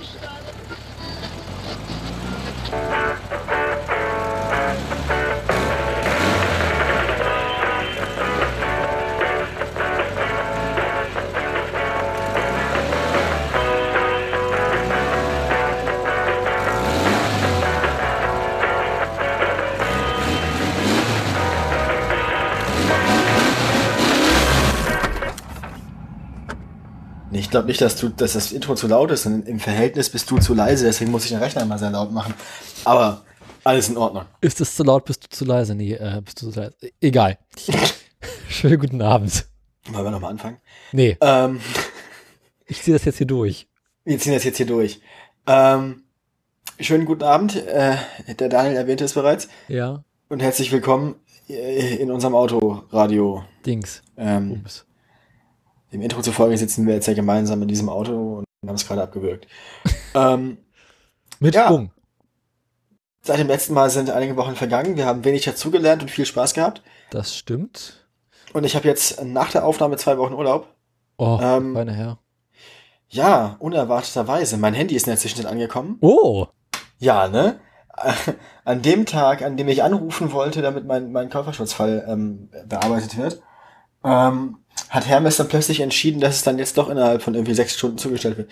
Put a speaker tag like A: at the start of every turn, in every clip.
A: Ich glaube nicht, dass, du, dass das Intro zu laut ist. Und Im Verhältnis bist du zu leise, deswegen muss ich den Rechner immer sehr laut machen. Aber alles in Ordnung.
B: Ist es zu laut, bist du zu leise? Nee, äh, bist du zu leise. Egal. Schönen guten Abend.
A: Wollen wir nochmal anfangen?
B: Nee,
A: Ähm,
B: ich ziehe das jetzt hier durch.
A: wir ziehen das jetzt hier durch. Ähm, schönen guten Abend. Äh, der Daniel erwähnte es bereits.
B: Ja,
A: Und herzlich willkommen äh, in unserem Autoradio.
B: Dings.
A: Ähm,
B: Ups.
A: Dem Intro zufolge sitzen wir jetzt ja gemeinsam in diesem Auto und haben es gerade abgewürgt. ähm,
B: Mit
A: ja.
B: Schwung.
A: seit dem letzten Mal sind einige Wochen vergangen. Wir haben wenig dazugelernt und viel Spaß gehabt.
B: Das stimmt.
A: Und ich habe jetzt nach der Aufnahme zwei Wochen Urlaub.
B: Oh,
A: Ähm,
B: meine Herr.
A: Ja, unerwarteterweise. Mein Handy ist in der Zwischenzeit angekommen.
B: Oh,
A: Ja, ne? An dem Tag, an dem ich anrufen wollte, damit mein, mein Käuferschutzfall ähm, bearbeitet wird, ähm, hat Hermes dann plötzlich entschieden, dass es dann jetzt doch innerhalb von irgendwie sechs Stunden zugestellt wird.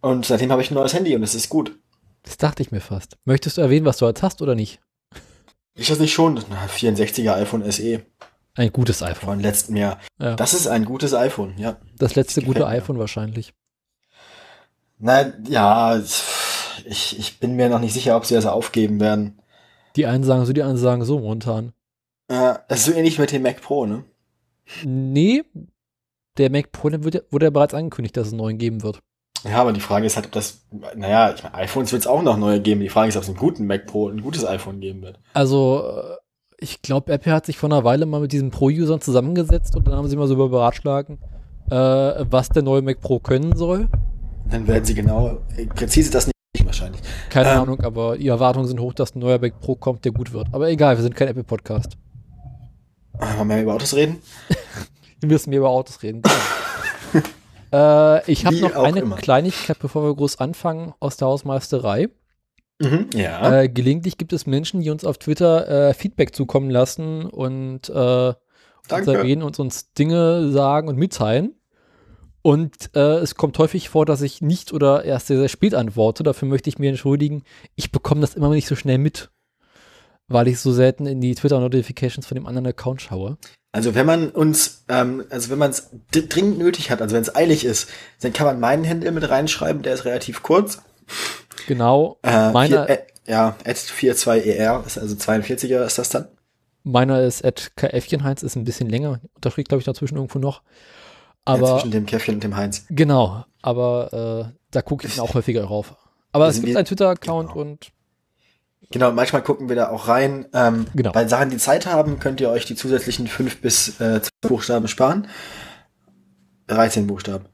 A: Und seitdem habe ich ein neues Handy und es ist gut.
B: das dachte ich mir fast. Möchtest du erwähnen, was du jetzt hast oder nicht?
A: Ist das nicht schon? Na, 64er iPhone SE
B: Ein gutes iPhone.
A: von letztem Jahr.
B: Ja.
A: Das ist ein gutes iPhone, ja.
B: Das letzte
A: gefällt
B: gute
A: mir.
B: iPhone wahrscheinlich.
A: Na, ja, ich, ich bin mir noch nicht sicher, ob sie das aufgeben werden.
B: Die einen sagen so, die anderen sagen so momentan.
A: Äh, das ist so ähnlich mit dem Mac Pro, ne?
B: Nee, der Mac Pro wird wurde ja bereits angekündigt, dass es einen neuen geben wird.
A: Ja, aber die Frage ist halt, ob das, naja, ich meine, iPhones wird es auch noch neue geben. Die Frage ist, ob es einen guten Mac Pro, ein gutes iPhone geben wird.
B: Also, äh, ich glaube, Apple hat sich vor einer Weile mal mit diesen Pro-Usern zusammengesetzt und dann haben sie mal so über beratschlagen, äh, was der neue Mac Pro können soll.
A: Dann werden sie genau, äh, präzise das nicht wahrscheinlich.
B: Keine
A: Ähm.
B: Ahnung, aber die Erwartungen sind hoch, dass ein neuer Mac Pro kommt, der gut wird. Aber egal, wir sind kein Apple-Podcast.
A: Wollen wir über Autos reden?
B: Wir müssen mehr über Autos reden. äh, ich habe noch eine
A: immer.
B: Kleinigkeit, bevor wir groß anfangen, aus der Hausmeisterei.
A: Mhm, ja.
B: Äh, gelegentlich gibt es Menschen, die uns auf Twitter äh, Feedback zukommen lassen und äh, uns erwähnen und uns Dinge sagen und mitteilen. Und äh, es kommt häufig vor, dass ich nicht oder erst sehr, sehr spät antworte. Dafür möchte ich mir entschuldigen. Ich bekomme das immer nicht so schnell mit, weil ich so selten in die Twitter-Notifications von dem anderen Account schaue.
A: Also wenn man uns, ähm, also wenn man es dringend nötig hat, also wenn es eilig ist, dann kann man meinen Handle mit reinschreiben, der ist relativ kurz.
B: Genau.
A: Äh,
B: meiner,
A: vier, äh, ja, at 42ER, ist also 42er ist das dann.
B: meiner ist at KFchenheinz, ist ein bisschen länger. Unterschrieb, glaube ich, dazwischen irgendwo noch.
A: ja,
B: Aber
A: zwischen dem Käffchen und dem Heinz.
B: Genau, aber äh, da gucke ich dann auch häufiger drauf. Aber es gibt einen Twitter-Account
A: genau.
B: und
A: Genau, manchmal gucken wir da auch rein. Ähm,
B: Genau.
A: Bei Sachen, die Zeit haben, könnt ihr euch die zusätzlichen fünf bis äh, Buchstaben sparen. 13 Buchstaben.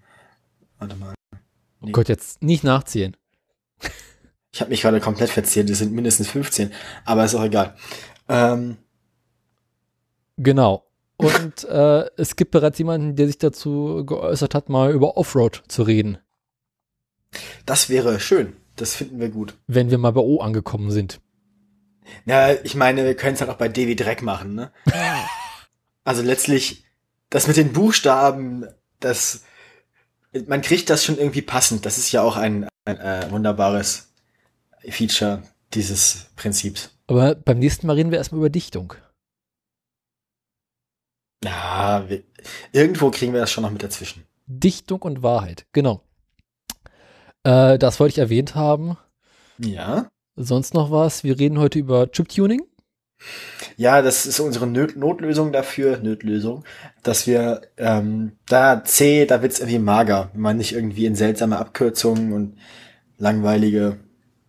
A: Warte mal.
B: oh Gott, jetzt nicht nachzählen.
A: Ich habe mich gerade komplett verzählt. Es sind mindestens 15. Aber ist auch egal. Ähm,
B: Genau. Und äh, es gibt bereits jemanden, der sich dazu geäußert hat, mal über Offroad zu reden,
A: das wäre schön. Das finden wir gut.
B: wenn wir mal bei O angekommen sind.
A: Ja, ich meine, wir können es halt auch bei Devi Dreck machen, ne? Also letztlich, das mit den Buchstaben, das, man kriegt das schon irgendwie passend. Das ist ja auch ein, ein äh, wunderbares Feature dieses Prinzips.
B: Aber beim nächsten Mal reden wir erstmal über Dichtung.
A: Ja, wir, irgendwo kriegen wir das schon noch mit dazwischen.
B: Dichtung und Wahrheit, genau. Äh, das wollte ich erwähnt haben.
A: Ja.
B: Sonst noch was? Wir reden heute über Chip-Tuning.
A: Ja, das ist unsere Notlösung dafür, Notlösung, dass wir ähm, da C, da wird's irgendwie mager, wenn man nicht irgendwie in seltsame Abkürzungen und langweilige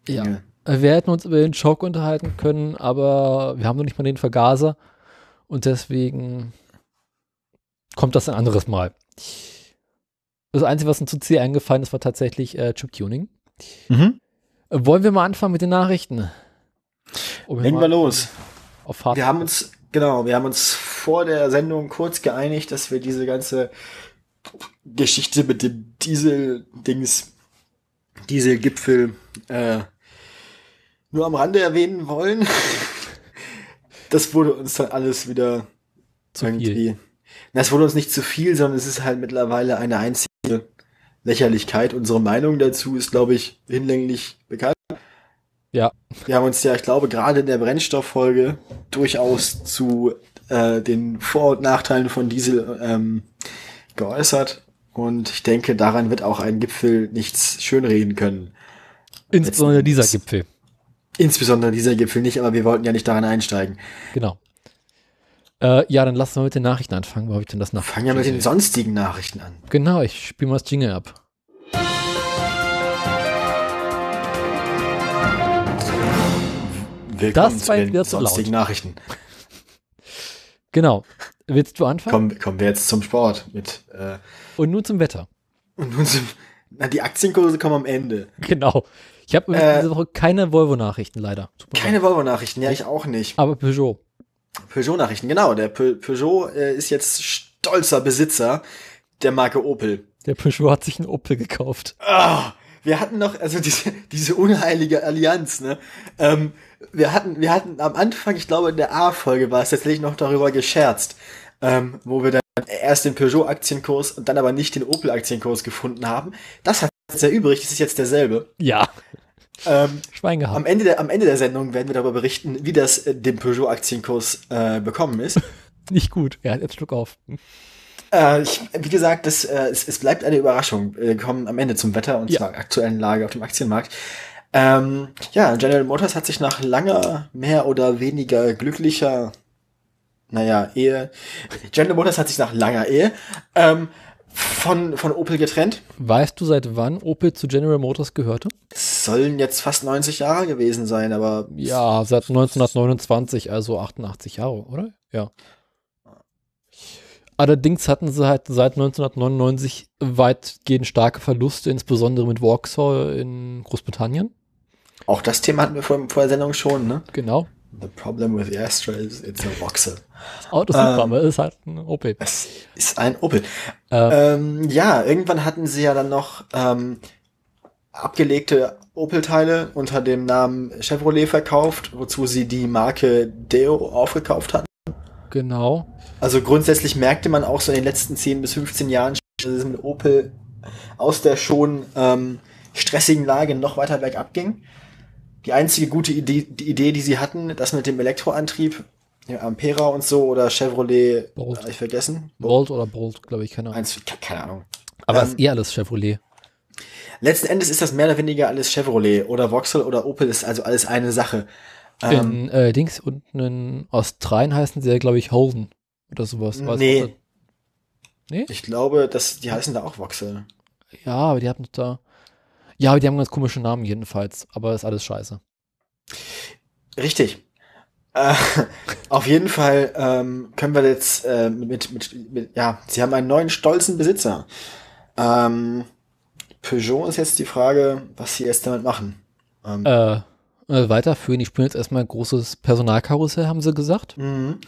B: Ja.
A: Dinge.
B: Äh, Wir hätten uns über den Choke unterhalten können, aber wir haben noch nicht mal den Vergaser und deswegen kommt das ein anderes Mal. Das Einzige, was uns zu C eingefallen ist, war tatsächlich äh, Chip-Tuning.
A: Mhm.
B: Wollen wir mal anfangen mit den Nachrichten?
A: Legen wir los.
B: Auf.
A: Wir haben uns, genau, wir haben uns vor der Sendung kurz geeinigt, dass wir diese ganze Geschichte mit dem Diesel-Dings Dieselgipfel äh, nur am Rande erwähnen wollen. das wurde uns dann alles wieder
B: Zu
A: irgendwie.
B: viel.
A: Na, es wurde uns nicht zu viel, sondern es ist halt mittlerweile eine einzige Lächerlichkeit. Unsere Meinung dazu ist, glaube ich, hinlänglich bekannt.
B: Ja.
A: Wir haben uns ja, ich glaube, gerade in der Brennstofffolge durchaus zu äh, den Vor- und Nachteilen von Diesel ähm, geäußert. Und ich denke, daran wird auch ein Gipfel nichts schönreden können.
B: Insbesondere dieser Gipfel.
A: Insbesondere dieser Gipfel nicht, aber wir wollten ja nicht daran einsteigen.
B: Genau. Äh, ja, dann lassen wir mit den Nachrichten anfangen. Wo habe ich denn das nach?
A: Fangen wir mit den sonstigen Nachrichten an.
B: Genau, ich spiele mal das Jingle ab.
A: Willkommen
B: Das war
A: zu den
B: zu laut.
A: sonstigen Nachrichten.
B: Genau. Willst du anfangen?
A: Kommen, kommen wir jetzt zum Sport mit äh,
B: Und nun zum Wetter.
A: und nun zum, na, die Aktienkurse kommen am Ende.
B: Genau. Ich habe
A: Äh,
B: diese Woche keine Volvo-Nachrichten, leider. Leid.
A: Keine Volvo-Nachrichten, ja, ich auch nicht.
B: Aber Peugeot.
A: Peugeot-Nachrichten, genau. Der Pe Peugeot äh, ist jetzt stolzer Besitzer der Marke Opel.
B: Der Peugeot hat sich einen Opel gekauft.
A: Ah, wir hatten noch, also diese, diese unheilige Allianz, ne? Ähm, wir hatten, wir hatten am Anfang, ich glaube in der A-Folge war es tatsächlich noch darüber gescherzt, ähm, wo wir dann erst den Peugeot-Aktienkurs und dann aber nicht den Opel-Aktienkurs gefunden haben. Das hat jetzt ja übrig, das ist jetzt derselbe.
B: Ja.
A: Ähm,
B: Schwein gehabt.
A: am, Ende der, am Ende der Sendung werden wir darüber berichten, wie das äh, dem Peugeot-Aktienkurs äh, bekommen ist.
B: Nicht gut. Ja, jetzt Schluck auf.
A: Äh, ich, wie gesagt, das, äh, es, es bleibt eine Überraschung. Wir kommen am Ende zum Wetter und
B: Ja.
A: zur aktuellen Lage auf dem Aktienmarkt. Ähm, ja, General Motors hat sich nach langer, mehr oder weniger glücklicher, naja, Ehe, General Motors hat sich nach langer Ehe ähm, von, von Opel getrennt.
B: Weißt du, seit wann Opel zu General Motors gehörte?
A: Sollen jetzt fast 90 Jahre gewesen sein, aber
B: Ja, seit 1929, also 88 Jahre, oder? Ja. Allerdings hatten sie halt seit 1999 weitgehend starke Verluste, insbesondere mit Vauxhall in Großbritannien.
A: auch das Thema hatten wir vor, vor der Sendung schon, ne?
B: Genau.
A: The problem with the Astra is it's a Vauxhall.
B: Auto ist
A: Ähm,
B: ist halt ein Opel.
A: Es ist ein Opel.
B: Äh,
A: Ähm, ja, irgendwann hatten sie ja dann noch ähm, abgelegte Opel-Teile unter dem Namen Chevrolet verkauft, wozu sie die Marke Deo aufgekauft hatten.
B: genau.
A: Also grundsätzlich merkte man auch so in den letzten 10 bis 15 Jahren, dass es mit Opel aus der schon ähm, stressigen Lage noch weiter bergab ging. Die einzige gute Idee, die Idee, die sie hatten, das mit dem Elektroantrieb, ja, Ampera und so oder Chevrolet,
B: Bolt.
A: ich vergessen.
B: Bolt oder Bolt, glaube ich, keine Ahnung.
A: Eins, keine Ahnung.
B: Aber
A: ähm,
B: es ist eh alles Chevrolet.
A: Letzten Endes ist das mehr oder weniger alles Chevrolet oder Vauxhall oder Opel ist also alles eine Sache. Ähm,
B: in äh, Dings unten in Australien heißen sie ja, glaube ich, Holden oder sowas. Weißt
A: Nee.
B: Nee?
A: ich glaube, dass die heißen da auch Vauxhall.
B: Ja, aber die haben da. Ja, aber die haben ganz komische Namen jedenfalls. Aber ist alles scheiße.
A: Richtig. Äh, auf jeden Fall ähm, können wir jetzt äh, mit, mit, mit, ja, sie haben einen neuen stolzen Besitzer. Ähm, Peugeot ist jetzt die Frage, was sie jetzt damit machen. Ähm,
B: Äh, äh, weiterführen. Ich spiele jetzt erstmal ein großes Personalkarussell, haben sie gesagt.
A: mhm.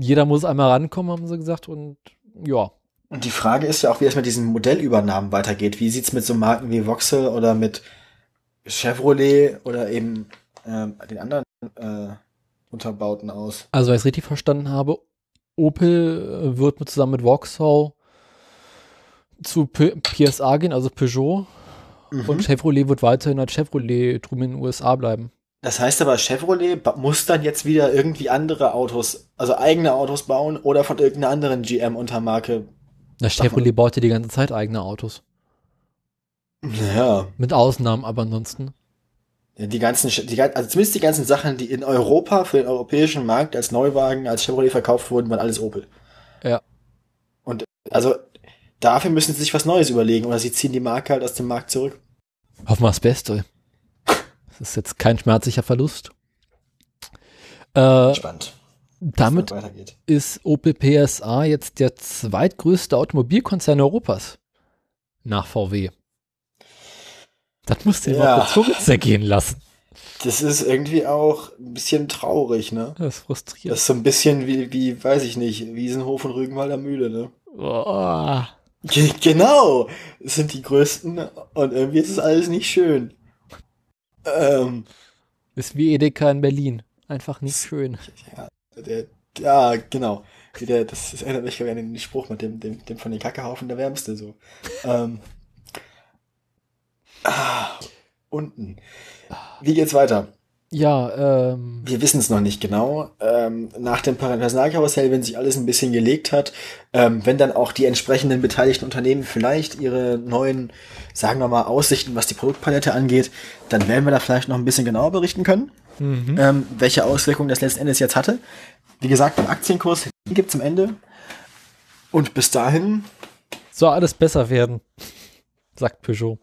B: Jeder muss einmal rankommen, haben sie gesagt. Und ja.
A: Und die Frage ist ja auch, wie es mit diesen Modellübernahmen weitergeht. Wie sieht's mit so Marken wie Vauxhall oder mit Chevrolet oder eben ähm, den anderen äh, Unterbauten aus?
B: Also, wenn ich es richtig verstanden habe, Opel äh, wird mit, zusammen mit Vauxhall zu P PSA gehen, also Peugeot.
A: Mhm.
B: Und Chevrolet wird weiterhin als Chevrolet drüben in den USA bleiben.
A: Das heißt aber, Chevrolet muss dann jetzt wieder irgendwie andere Autos, also eigene Autos bauen oder von irgendeiner anderen GM-Untermarke.
B: Na. Chevrolet baut ja die ganze Zeit eigene Autos.
A: Ja.
B: Mit Ausnahmen, aber ansonsten.
A: Die ganzen, die, also zumindest die ganzen Sachen, die in Europa für den europäischen Markt als Neuwagen, als Chevrolet verkauft wurden, waren alles Opel.
B: Ja.
A: Und also dafür müssen sie sich was Neues überlegen oder sie ziehen die Marke halt aus dem Markt zurück.
B: Hoffen wir das Beste. Das ist jetzt kein schmerzlicher Verlust. Äh,
A: Spannend.
B: damit ist Opel PSA jetzt der zweitgrößte Automobilkonzern Europas. Nach VW. Das musst du dir
A: Ja.
B: mal kurz Zunge zergehen lassen.
A: Das ist irgendwie auch ein bisschen traurig, ne?
B: Das ist frustrierend.
A: Das ist so ein bisschen wie, wie, weiß ich nicht, Wiesenhof und Rügenwalder Mühle, ne?
B: Oh.
A: Ge genau, es sind die größten und irgendwie ist es alles nicht schön.
B: Ähm, ist wie Edeka in Berlin. Einfach nicht schön.
A: Ja, der, ja genau. Der, das, das erinnert mich an den Spruch mit dem, dem, dem von den Kackehaufen der Wärmste so. ähm, ah, unten. Wie geht's weiter?
B: Ja, ähm.
A: Wir wissen es noch nicht genau. Ähm, nach dem Personalkarussell, wenn sich alles ein bisschen gelegt hat, ähm, wenn dann auch die entsprechenden beteiligten Unternehmen vielleicht ihre neuen, sagen wir mal, Aussichten, was die Produktpalette angeht, dann werden wir da vielleicht noch ein bisschen genauer berichten können, mhm. ähm, welche Auswirkungen das letzten Endes jetzt hatte. Wie gesagt, den Aktienkurs gibt's am Ende. Und bis dahin.
B: Soll alles besser werden, sagt Peugeot.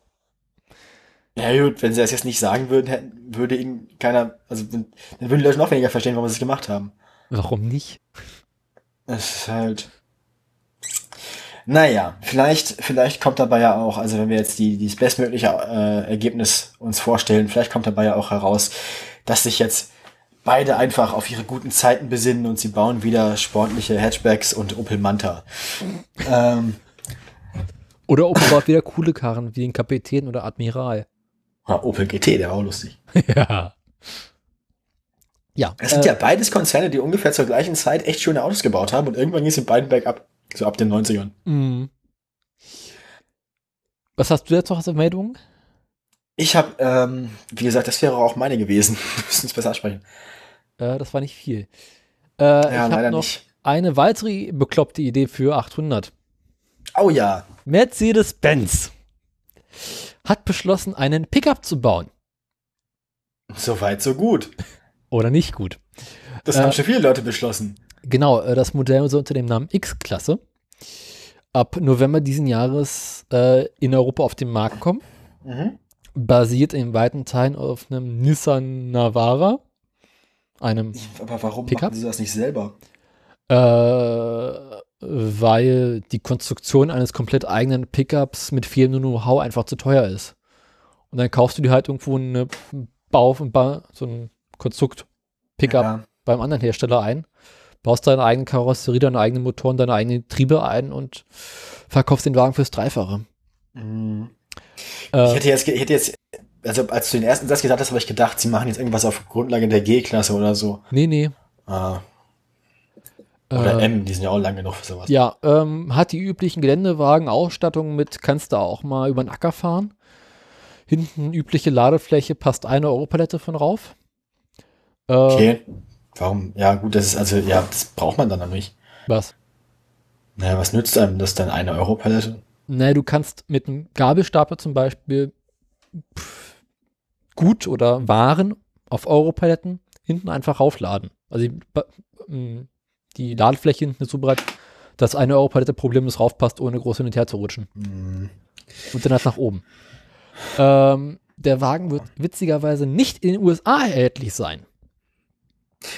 A: Ja gut, wenn sie das jetzt nicht sagen würden, hätten, würde ihnen keiner, also dann würden die Leute noch weniger verstehen, warum sie es gemacht haben.
B: Warum nicht?
A: Es ist halt. Naja, vielleicht, vielleicht kommt dabei ja auch, also wenn wir jetzt die, die das bestmögliche äh, Ergebnis uns vorstellen, vielleicht kommt dabei ja auch heraus, dass sich jetzt beide einfach auf ihre guten Zeiten besinnen und sie bauen wieder sportliche Hatchbacks und Opel Manta. ähm,
B: oder Opel baut wieder coole Karren wie den Kapitän oder Admiral.
A: Ja, Opel GT, der war auch lustig.
B: ja.
A: Ja. Es sind äh, ja beides Konzerne, die ungefähr zur gleichen Zeit echt schöne Autos gebaut haben und irgendwann ging es in beiden bergab. So ab den 90ern.
B: Mhm. Was hast du jetzt noch als Meldung?
A: Ich habe, ähm, wie gesagt, das wäre auch meine gewesen. Wir müssen es besser ansprechen.
B: Äh, das war nicht viel. Äh, ja, ich habe noch nicht. eine weitere bekloppte Idee für 800.
A: Oh ja.
B: Mercedes-Benz hat beschlossen, einen Pickup zu bauen.
A: Soweit, so gut.
B: Oder nicht gut.
A: Das äh, haben schon viele Leute beschlossen.
B: Genau, äh, das Modell soll unter dem Namen X-Klasse ab November diesen Jahres äh, in Europa auf den Markt kommen. Mhm. Basiert in weiten Teilen auf einem Nissan Navara. Einem
A: Aber warum Pickup. machen sie das nicht selber?
B: Äh, weil die Konstruktion eines komplett eigenen Pickups mit viel Know-how einfach zu teuer ist. Und dann kaufst du dir halt irgendwo eine Bau, so ein Konstrukt Pickup ja. beim anderen Hersteller ein, baust deine eigene Karosserie, deine eigenen Motoren, deine eigenen Triebe ein und verkaufst den Wagen fürs Dreifache.
A: Mhm. Äh, ich hätte jetzt, ich hätte jetzt, also als du den ersten Satz gesagt hast, habe ich gedacht, sie machen jetzt irgendwas auf Grundlage der G-Klasse oder so.
B: Nee, nee.
A: Ah. Oder äh, M, die sind ja auch lange genug für sowas.
B: Ja, ähm, hat die üblichen Geländewagen Ausstattung mit, kannst du auch mal über den Acker fahren. Hinten übliche Ladefläche, passt eine Europalette von rauf.
A: Äh, okay. Warum? Ja, gut, das ist also, ja, das braucht man dann noch nicht.
B: Was?
A: Naja, was nützt einem das dann eine Europalette?
B: Naja, du kannst mit einem Gabelstapler zum Beispiel pff, gut oder Waren auf Europaletten hinten einfach raufladen. Also die Ladefläche hinten ist so breit, dass eine Europalette problemlos raufpasst, ohne groß hin und her zu rutschen. Mhm. Und dann halt nach oben. Ähm, der Wagen wird witzigerweise nicht in den USA erhältlich sein.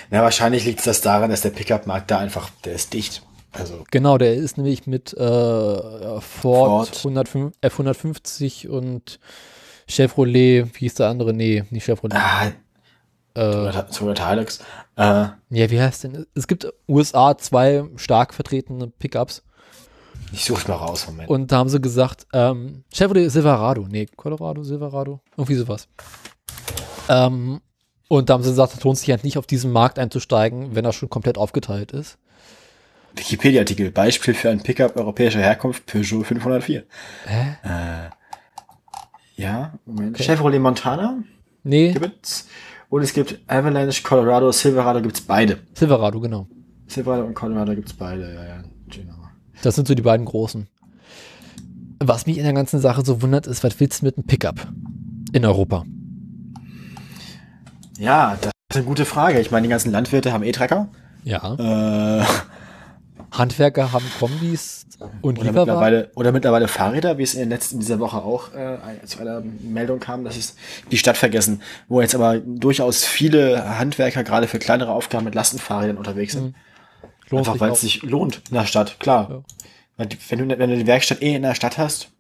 A: Na, wahrscheinlich liegt das daran, dass der Pickup-Markt da einfach, der ist dicht. Also
B: genau, der ist nämlich mit äh, Ford, Ford. 105, F150 und Chevrolet, wie hieß der andere? Nee, nicht Chevrolet. Ah,
A: Toyota Hilux. Äh,
B: ja, wie heißt denn? Es gibt USA zwei stark vertretene Pickups.
A: Ich suche mal raus, Moment.
B: Und da haben sie gesagt, ähm, Chevrolet Silverado, nee, Colorado, Silverado, irgendwie sowas. Ähm, und da haben sie gesagt, es lohnt sich halt nicht auf diesen Markt einzusteigen, wenn er schon komplett aufgeteilt ist.
A: Wikipedia-Artikel, Beispiel für ein Pickup europäischer Herkunft, Peugeot 504.
B: Hä?
A: Äh, ja, Moment. Okay. Chevrolet Montana?
B: Nee.
A: Gibt's? Und es gibt Avalanche, Colorado, Silverado gibt's beide.
B: Silverado, genau.
A: Silverado und Colorado gibt's beide, ja, ja, genau.
B: Das sind so die beiden großen. Was mich in der ganzen Sache so wundert, ist, was willst du mit einem Pickup in Europa?
A: Ja, das ist eine gute Frage. Ich meine, die ganzen Landwirte haben E-Trecker.
B: Ja. Äh, Handwerker haben Kombis und
A: oder mittlerweile, oder mittlerweile Fahrräder, wie es in, den letzten, in dieser Woche auch äh, zu einer Meldung kam, dass es die Stadt vergessen, wo jetzt aber durchaus viele Handwerker gerade für kleinere Aufgaben mit Lastenfahrrädern unterwegs sind. Mhm. Einfach weil es sich lohnt in der Stadt, klar. Ja. Wenn, du, wenn du die Werkstatt eh in der Stadt hast.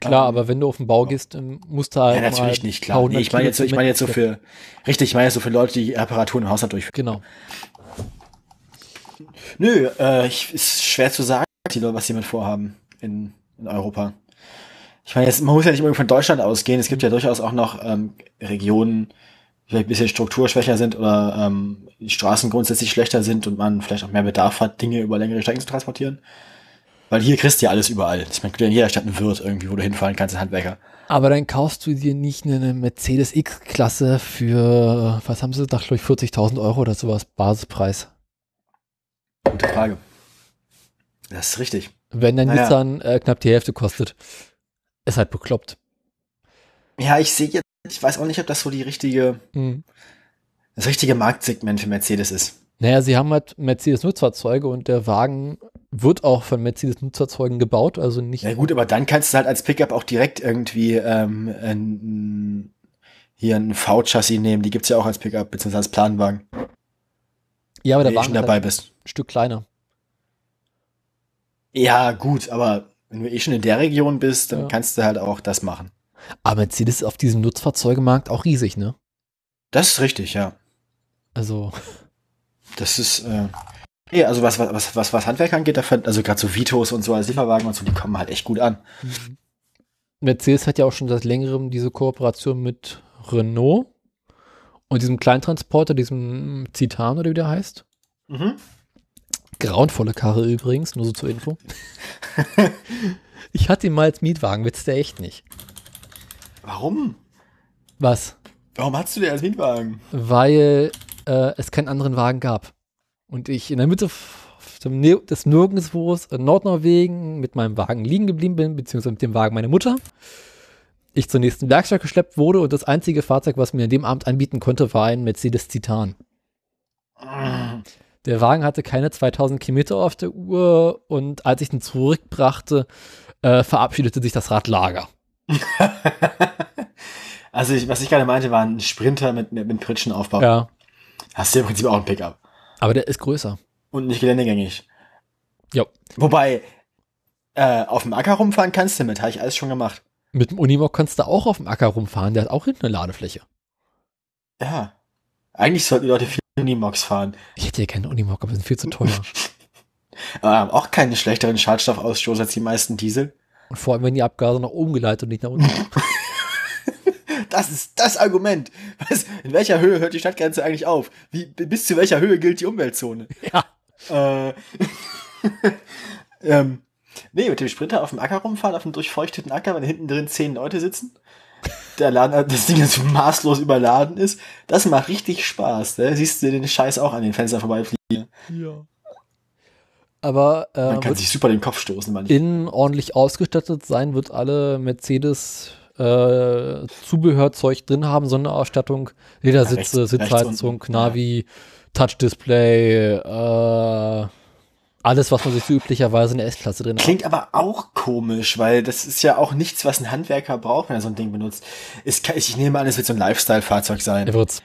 B: Klar, ähm, aber wenn du auf den Bau gehst, musst du
A: halt. Ja, natürlich nicht, klar. Nee, ich meine jetzt, ich meine jetzt so für, richtig, ich meine jetzt so für Leute, die Reparaturen im Haushalt durchführen.
B: Genau.
A: Nö, äh, ich, ist schwer zu sagen, was sie mit vorhaben. in, in Europa. Ich meine, jetzt, man muss ja nicht immer von Deutschland ausgehen. Es gibt ja durchaus auch noch ähm, Regionen, die vielleicht ein bisschen strukturschwächer sind oder ähm, die Straßen grundsätzlich schlechter sind und man vielleicht auch mehr Bedarf hat, Dinge über längere Strecken zu transportieren. Weil hier kriegst du ja alles überall. Ich meine, in jeder Stadt ein Wirt irgendwie, wo du hinfahren kannst, ein Handwerker.
B: Aber dann kaufst du dir nicht eine Mercedes X-Klasse für, was haben sie gedacht, glaube ich, 40.000 Euro oder sowas, Basispreis.
A: Gute Frage. Das ist richtig.
B: Wenn dein
A: Naja.
B: Nissan äh, knapp die Hälfte kostet. Ist halt bekloppt.
A: Ja, ich sehe jetzt, ich weiß auch nicht, ob das so die richtige,
B: Mhm.
A: das richtige Marktsegment für Mercedes ist.
B: Naja, sie haben halt Mercedes-Nutzfahrzeuge und der Wagen wird auch von Mercedes-Nutzfahrzeugen gebaut, also nicht.
A: Ja gut, aber dann kannst du halt als Pickup auch direkt irgendwie ähm, ein, hier ein V-Chassis nehmen. Die gibt's ja auch als Pickup, beziehungsweise als Planwagen.
B: Ja, aber der Wagen
A: dabei
B: halt
A: bist.
B: ein Stück kleiner.
A: Ja, gut, aber wenn du eh schon in der Region bist, dann
B: Ja.
A: kannst du halt auch das machen.
B: Aber Mercedes ist auf diesem Nutzfahrzeugemarkt auch riesig, ne?
A: Das ist richtig, ja.
B: Also,
A: Das ist, äh, ja, also was, was, was, was Handwerk angeht, also gerade so Vitos und so als Lieferwagen und so, die kommen halt echt gut an.
B: Mercedes hat ja auch schon seit längerem diese Kooperation mit Renault und diesem Kleintransporter, diesem Citan oder wie der heißt.
A: Mhm.
B: Grauenvolle Karre übrigens, nur so zur Info. ich hatte ihn mal als Mietwagen, willst du echt nicht.
A: Warum?
B: Was?
A: Warum hast du den als Mietwagen?
B: Weil äh, es keinen anderen Wagen gab. Und ich in der Mitte des Nirgendwos in Nordnorwegen mit meinem Wagen liegen geblieben bin, beziehungsweise mit dem Wagen meiner Mutter. Ich zur nächsten Werkstatt geschleppt wurde und das einzige Fahrzeug, was mir an dem Abend anbieten konnte, war ein Mercedes Titan. Der Wagen hatte keine 2000 Kilometer auf der Uhr und als ich ihn zurückbrachte, äh, verabschiedete sich das Radlager.
A: also ich, was ich gerade meinte, war ein Sprinter mit, mit, mit Pritschenaufbau.
B: Ja,
A: Hast du im Prinzip auch ein Pickup.
B: aber der ist größer.
A: Und nicht geländegängig.
B: Jo.
A: Wobei, äh, auf dem Acker rumfahren kannst du mit, habe ich alles schon gemacht.
B: Mit dem Unimog kannst du auch auf dem Acker rumfahren, der hat auch hinten eine Ladefläche.
A: Ja. Eigentlich sollten die Leute viel Unimox fahren.
B: Ich hätte ja gerne Unimog, aber sind viel zu teuer.
A: Aber haben auch keinen schlechteren Schadstoffausstoß als die meisten Diesel.
B: Und vor allem, wenn die Abgase nach oben geleitet und nicht nach unten.
A: Das ist das Argument. Was, in welcher Höhe hört die Stadtgrenze eigentlich auf? Wie, bis zu welcher Höhe gilt die Umweltzone?
B: ja.
A: Äh, ähm, nee, mit dem Sprinter auf dem Acker rumfahren, auf dem durchfeuchteten Acker, wenn hinten drin zehn Leute sitzen. Der Laden, das Ding so maßlos überladen ist. Das macht richtig Spaß. Ne? Siehst du den Scheiß auch an den Fenstern vorbeifliegen.
B: ja. Aber
A: Man
B: äh,
A: kann
B: wird
A: sich super den Kopf stoßen manchmal.
B: innen ordentlich ausgestattet sein, wird alle Mercedes äh, Zubehörzeug drin haben, Sonderausstattung, Ledersitze,
A: rechts- rechts
B: Sitzheizung,
A: unten,
B: Navi, Touchdisplay, äh, alles, was man sich so üblicherweise in der S-Klasse drin hat.
A: Klingt aber auch komisch, weil das ist ja auch nichts, was ein Handwerker braucht, wenn er so ein Ding benutzt. Kann, ich nehme an, es wird so ein Lifestyle-Fahrzeug sein.
B: Er wird's.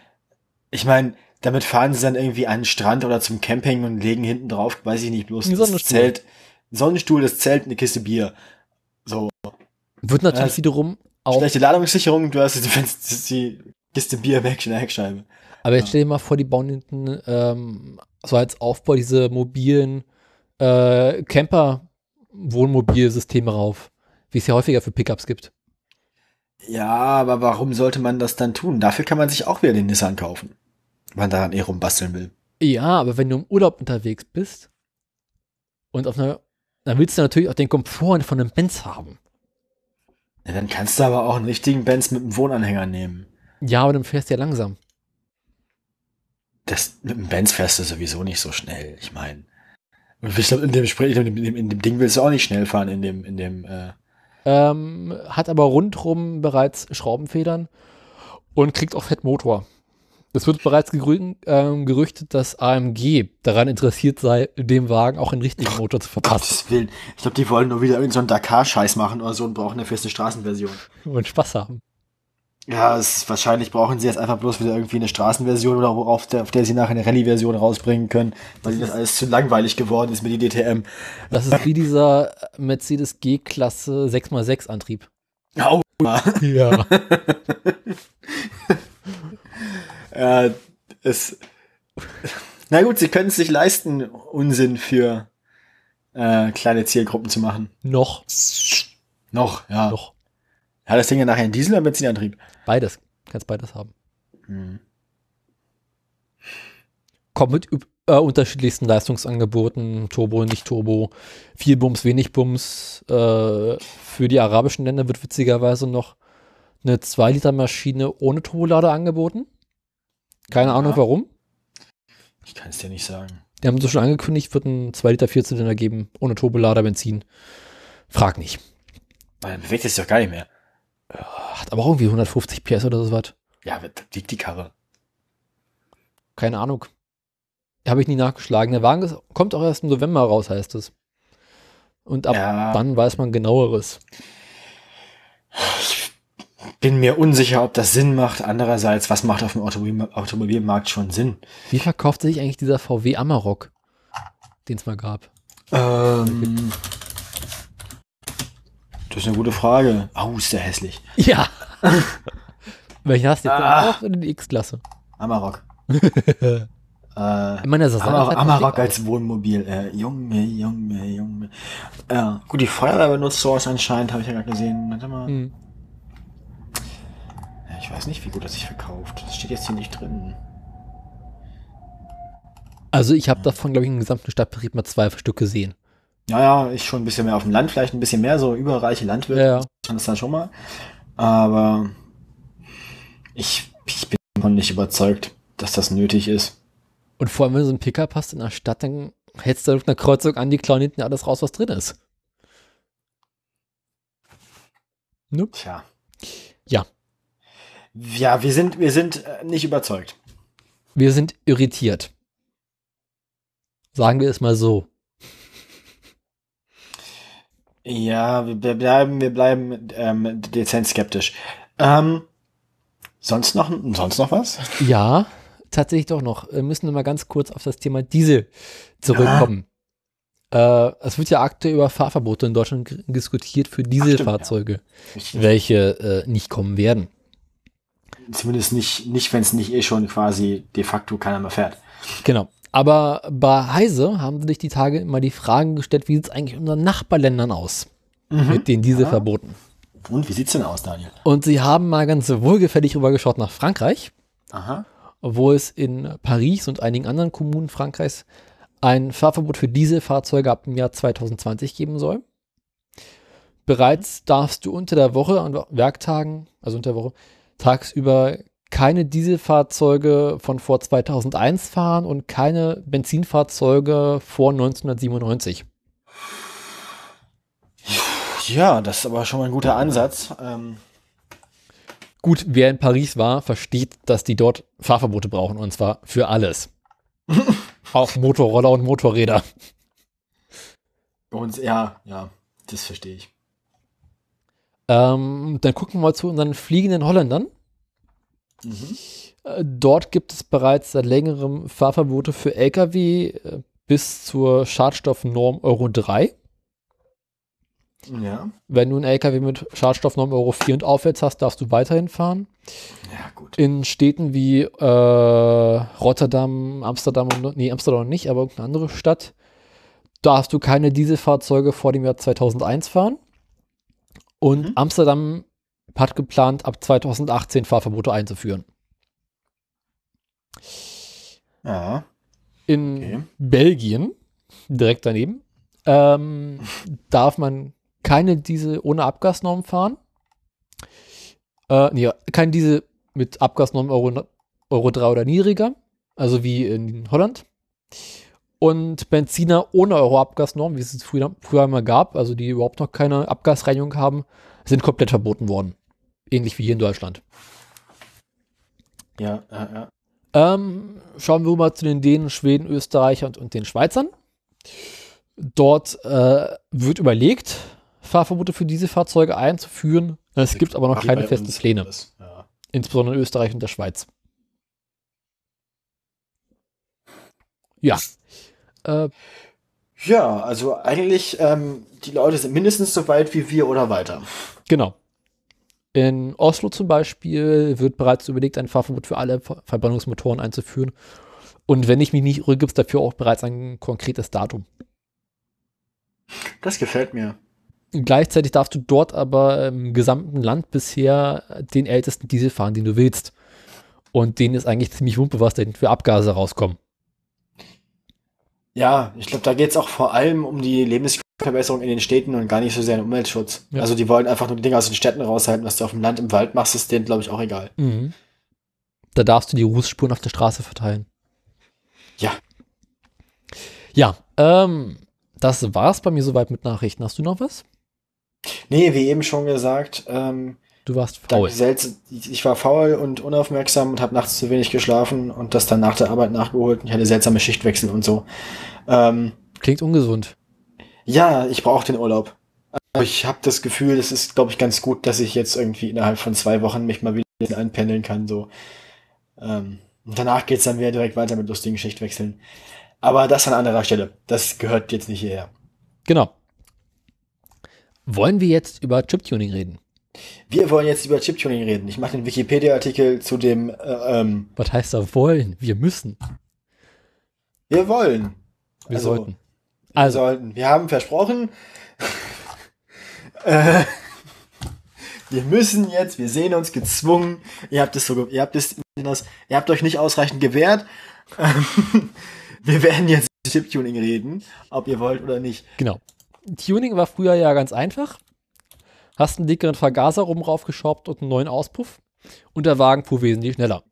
A: Ich meine, damit fahren sie dann irgendwie an den Strand oder zum Camping und legen hinten drauf, weiß ich nicht, bloß
B: Ein
A: das
B: Sonnenstuhl.
A: Zelt, Sonnenstuhl, das Zelt, eine Kiste Bier. So,
B: Wird natürlich
A: Ja.
B: wiederum auch
A: schlechte Ladungssicherung, du hast die, Fenster- die Kiste Bier weg in der Heckscheibe.
B: Aber jetzt stell dir mal vor, die bauen hinten ähm, so als Aufbau diese mobilen äh, Camper-Wohnmobilsysteme rauf, wie es ja häufiger für Pickups gibt.
A: Ja, aber warum sollte man das dann tun? Dafür kann man sich auch wieder den Nissan kaufen. Wenn man daran eh rumbasteln will.
B: Ja, aber wenn du im Urlaub unterwegs bist und auf einer, dann willst du natürlich auch den Komfort von einem Benz haben.
A: Ja, dann kannst du aber auch einen richtigen Benz mit einem Wohnanhänger nehmen.
B: Ja, aber dann fährst du ja langsam.
A: Das, mit dem Benz fährst du sowieso nicht so schnell. Ich meine, ich glaube, in dem, in, dem, in dem Ding willst du auch nicht schnell fahren, in dem, in dem, äh,
B: Ähm, hat aber rundrum bereits Schraubenfedern und kriegt auch Fettmotor. Es wird bereits gerü ähm, gerüchtet, dass AMG daran interessiert sei, dem Wagen auch einen richtigen Motor zu verpassen
A: Gottes Willen. Ich glaube, die wollen nur wieder irgendeinen so Dakar-Scheiß machen oder so und brauchen eine Straßenversion.
B: und Spaß haben.
A: Ja, es wahrscheinlich brauchen sie jetzt einfach bloß wieder irgendwie eine Straßenversion oder worauf der, auf der sie nachher eine Rallye-Version rausbringen können, weil ihnen das alles zu langweilig geworden ist mit die DTM.
B: Das ist wie dieser Mercedes G-Klasse 6x6 Antrieb.
A: Au,
B: Ja.
A: äh, es, na gut, sie können es sich leisten, Unsinn für, äh, kleine Zielgruppen zu machen.
B: Noch.
A: Noch, ja.
B: Noch.
A: Hat das Ding ja nachher einen Diesel- oder Benzinantrieb?
B: Beides. Kannst beides haben.
A: Hm.
B: Kommt mit äh, unterschiedlichsten Leistungsangeboten, Turbo, nicht Turbo, viel Bums, wenig Bums. Äh, für die arabischen Länder wird witzigerweise noch eine 2-Liter-Maschine ohne Turbolader angeboten. Keine
A: Ja.
B: Ahnung warum.
A: Ich kann es dir nicht sagen.
B: Die haben so schon angekündigt, wird ein 2 Liter Vierzylinder geben, ohne Turbolader Benzin. Frag nicht.
A: Dann bewegt es doch gar nicht mehr.
B: Hat aber auch irgendwie 150 PS oder so was.
A: Ja, liegt die Karre.
B: Keine Ahnung. Habe ich nie nachgeschlagen. Der Wagen ist, kommt auch erst im November raus, heißt es. Und ab
A: Ja.
B: dann weiß man genaueres.
A: Bin mir unsicher, ob das Sinn macht. Andererseits, was macht auf dem Automobil Automobilmarkt schon Sinn?
B: Wie verkauft sich eigentlich dieser VW Amarok, den es mal gab?
A: Ähm, das ist eine gute Frage. Au, ist der hässlich.
B: Ja. Welchen hast du? Den
A: Ah.
B: Amarok oder die X-Klasse?
A: Amarok. äh,
B: Ich meine, der sieht
A: Amarok
B: schick
A: als Wohnmobil. Äh, Junge, Junge, Junge. Ja, gut, die Feuerwehr benutzt sowas anscheinend, habe ich ja gerade gesehen. Warte mal.
B: Hm.
A: Ja, ich weiß nicht, wie gut das sich verkauft. Das steht jetzt hier nicht drin.
B: Also ich habe davon, glaube ich, im gesamten Stadtbetrieb mal zwei Stück gesehen.
A: Ja, ja, ich schon ein bisschen mehr auf dem Land, vielleicht ein bisschen mehr so überreiche Landwirte.
B: Ja, ja.
A: kann das dann schon mal. Aber ich, ich bin noch nicht überzeugt, dass das nötig ist.
B: Und vor allem, wenn du so ein Pickup hast in der Stadt, dann hältst du auf einer Kreuzung an, die klauen hinten alles raus, was drin ist. Nope.
A: Tja.
B: Ja.
A: Ja, wir sind, wir sind äh, nicht überzeugt.
B: Wir sind irritiert. Sagen wir es mal so.
A: Ja, wir wir bleiben, wir bleiben ähm, dezent skeptisch. Ähm, sonst noch, sonst noch was?
B: Ja, tatsächlich doch noch. Wir müssen noch mal ganz kurz auf das Thema Diesel zurückkommen. Äh, es wird ja aktuell über Fahrverbote in Deutschland diskutiert für Dieselfahrzeuge, welche äh, nicht kommen werden.
A: Zumindest nicht, nicht wenn es nicht eh schon quasi de facto keiner mehr fährt.
B: Genau. Aber bei Heise haben sie sich die Tage mal die Fragen gestellt, wie sieht es eigentlich in unseren Nachbarländern aus mit den Dieselverboten?
A: Und wie sieht's denn aus, Daniel?
B: Und sie haben mal ganz wohlgefällig rübergeschaut nach Frankreich,
A: Aha.
B: wo es in Paris und einigen anderen Kommunen Frankreichs ein Fahrverbot für Dieselfahrzeuge ab dem Jahr 2020 geben soll. Bereits darfst du unter der Woche an Werktagen, also unter der Woche, tagsüber keine Dieselfahrzeuge von vor 2001 fahren und keine Benzinfahrzeuge vor 1997.
A: Ja, das ist aber schon mal ein guter Ansatz. Ähm,
B: Gut, wer in Paris war, versteht, dass die dort Fahrverbote brauchen und zwar für alles. Auch Motorroller und Motorräder.
A: und ja, ja, das verstehe ich.
B: Ähm, dann gucken wir mal zu unseren fliegenden Holländern. Äh, Dort gibt es bereits seit längerem Fahrverbote für Lkw äh, bis zur Schadstoffnorm Euro 3.
A: Ja.
B: Wenn du einen Lkw mit Schadstoffnorm Euro 4 und aufwärts hast, darfst du weiterhin fahren.
A: Ja, gut.
B: In Städten wie äh, Rotterdam, Amsterdam und nee, Amsterdam nicht, aber irgendeine andere Stadt darfst du keine Dieselfahrzeuge vor dem Jahr 2001 fahren. Und
A: Mhm.
B: Amsterdam hat geplant, ab 2018 Fahrverbote einzuführen.
A: Ja.
B: In
A: Okay.
B: Belgien, direkt daneben, ähm, darf man keine Diesel ohne Abgasnorm fahren. Äh, nee, kein Diesel mit Abgasnorm Euro, Euro 3 oder niedriger, also wie in Holland. Und Benziner ohne Euro-Abgasnorm, wie es es früher, früher einmal gab, also die überhaupt noch keine Abgasreinigung haben, sind komplett verboten worden. Ähnlich wie hier in Deutschland.
A: Ja, ja, ja.
B: Ähm, schauen wir mal zu den Dänen, Schweden, Österreichern und, und den Schweizern. Dort äh, wird überlegt, Fahrverbote für diese Fahrzeuge einzuführen. Es gibt aber noch keine festen Pläne.
A: Ja.
B: insbesondere in Österreich und der Schweiz. Ja. Äh,
A: ja, also eigentlich, ähm, die Leute sind mindestens so weit wie wir oder weiter.
B: genau. In Oslo zum Beispiel wird bereits überlegt, ein Fahrverbot für alle Ver Verbrennungsmotoren einzuführen. Und wenn ich mich nicht irre, gibt es dafür auch bereits ein konkretes Datum.
A: Das gefällt mir.
B: Gleichzeitig darfst du dort aber im gesamten Land bisher den ältesten Diesel fahren, den du willst. Und denen ist eigentlich ziemlich wumpe, was denn für Abgase rauskommen.
A: Ja, ich glaube, da geht es auch vor allem um die Lebensverbesserung in den Städten und gar nicht so sehr den Umweltschutz. Ja. Also die wollen einfach nur die Dinge aus den Städten raushalten. Was du auf dem Land im Wald machst, ist denen, glaube ich, auch egal. Mhm.
B: Da darfst du die Rußspuren auf der Straße verteilen.
A: Ja.
B: Ja, ähm, das war's bei mir soweit mit Nachrichten. Hast du noch was?
A: Nee, wie eben schon gesagt, ähm,
B: du warst faul.
A: Ich war faul und unaufmerksam und habe nachts zu wenig geschlafen und das dann nach der Arbeit nachgeholt. Ich hatte seltsame Schichtwechsel und so. Ähm,
B: Klingt ungesund.
A: Ja, ich brauche den Urlaub. Aber ich habe das Gefühl, es ist, glaube ich, ganz gut, dass ich jetzt irgendwie innerhalb von zwei Wochen mich mal wieder einpendeln kann. So. Ähm, und danach geht's dann wieder direkt weiter mit lustigen Schichtwechseln. Aber das an anderer Stelle. Das gehört jetzt nicht hierher.
B: Genau. Wollen wir jetzt über Chiptuning reden?
A: Wir wollen jetzt über Chiptuning reden. Ich mache den Wikipedia-Artikel zu dem. Äh, ähm,
B: Was heißt da wollen? Wir müssen.
A: Wir wollen.
B: Wir also, sollten.
A: Also. Wir sollten. Wir haben versprochen. äh, wir müssen jetzt, wir sehen uns gezwungen. Ihr habt es so, ihr habt es, ihr habt euch nicht ausreichend gewehrt. wir werden jetzt Chiptuning reden, ob ihr wollt oder nicht.
B: Genau. Tuning war früher ja ganz einfach. Hast einen dickeren Vergaser rum raufgeschraubt und einen neuen Auspuff und der Wagen fuhr wesentlich schneller.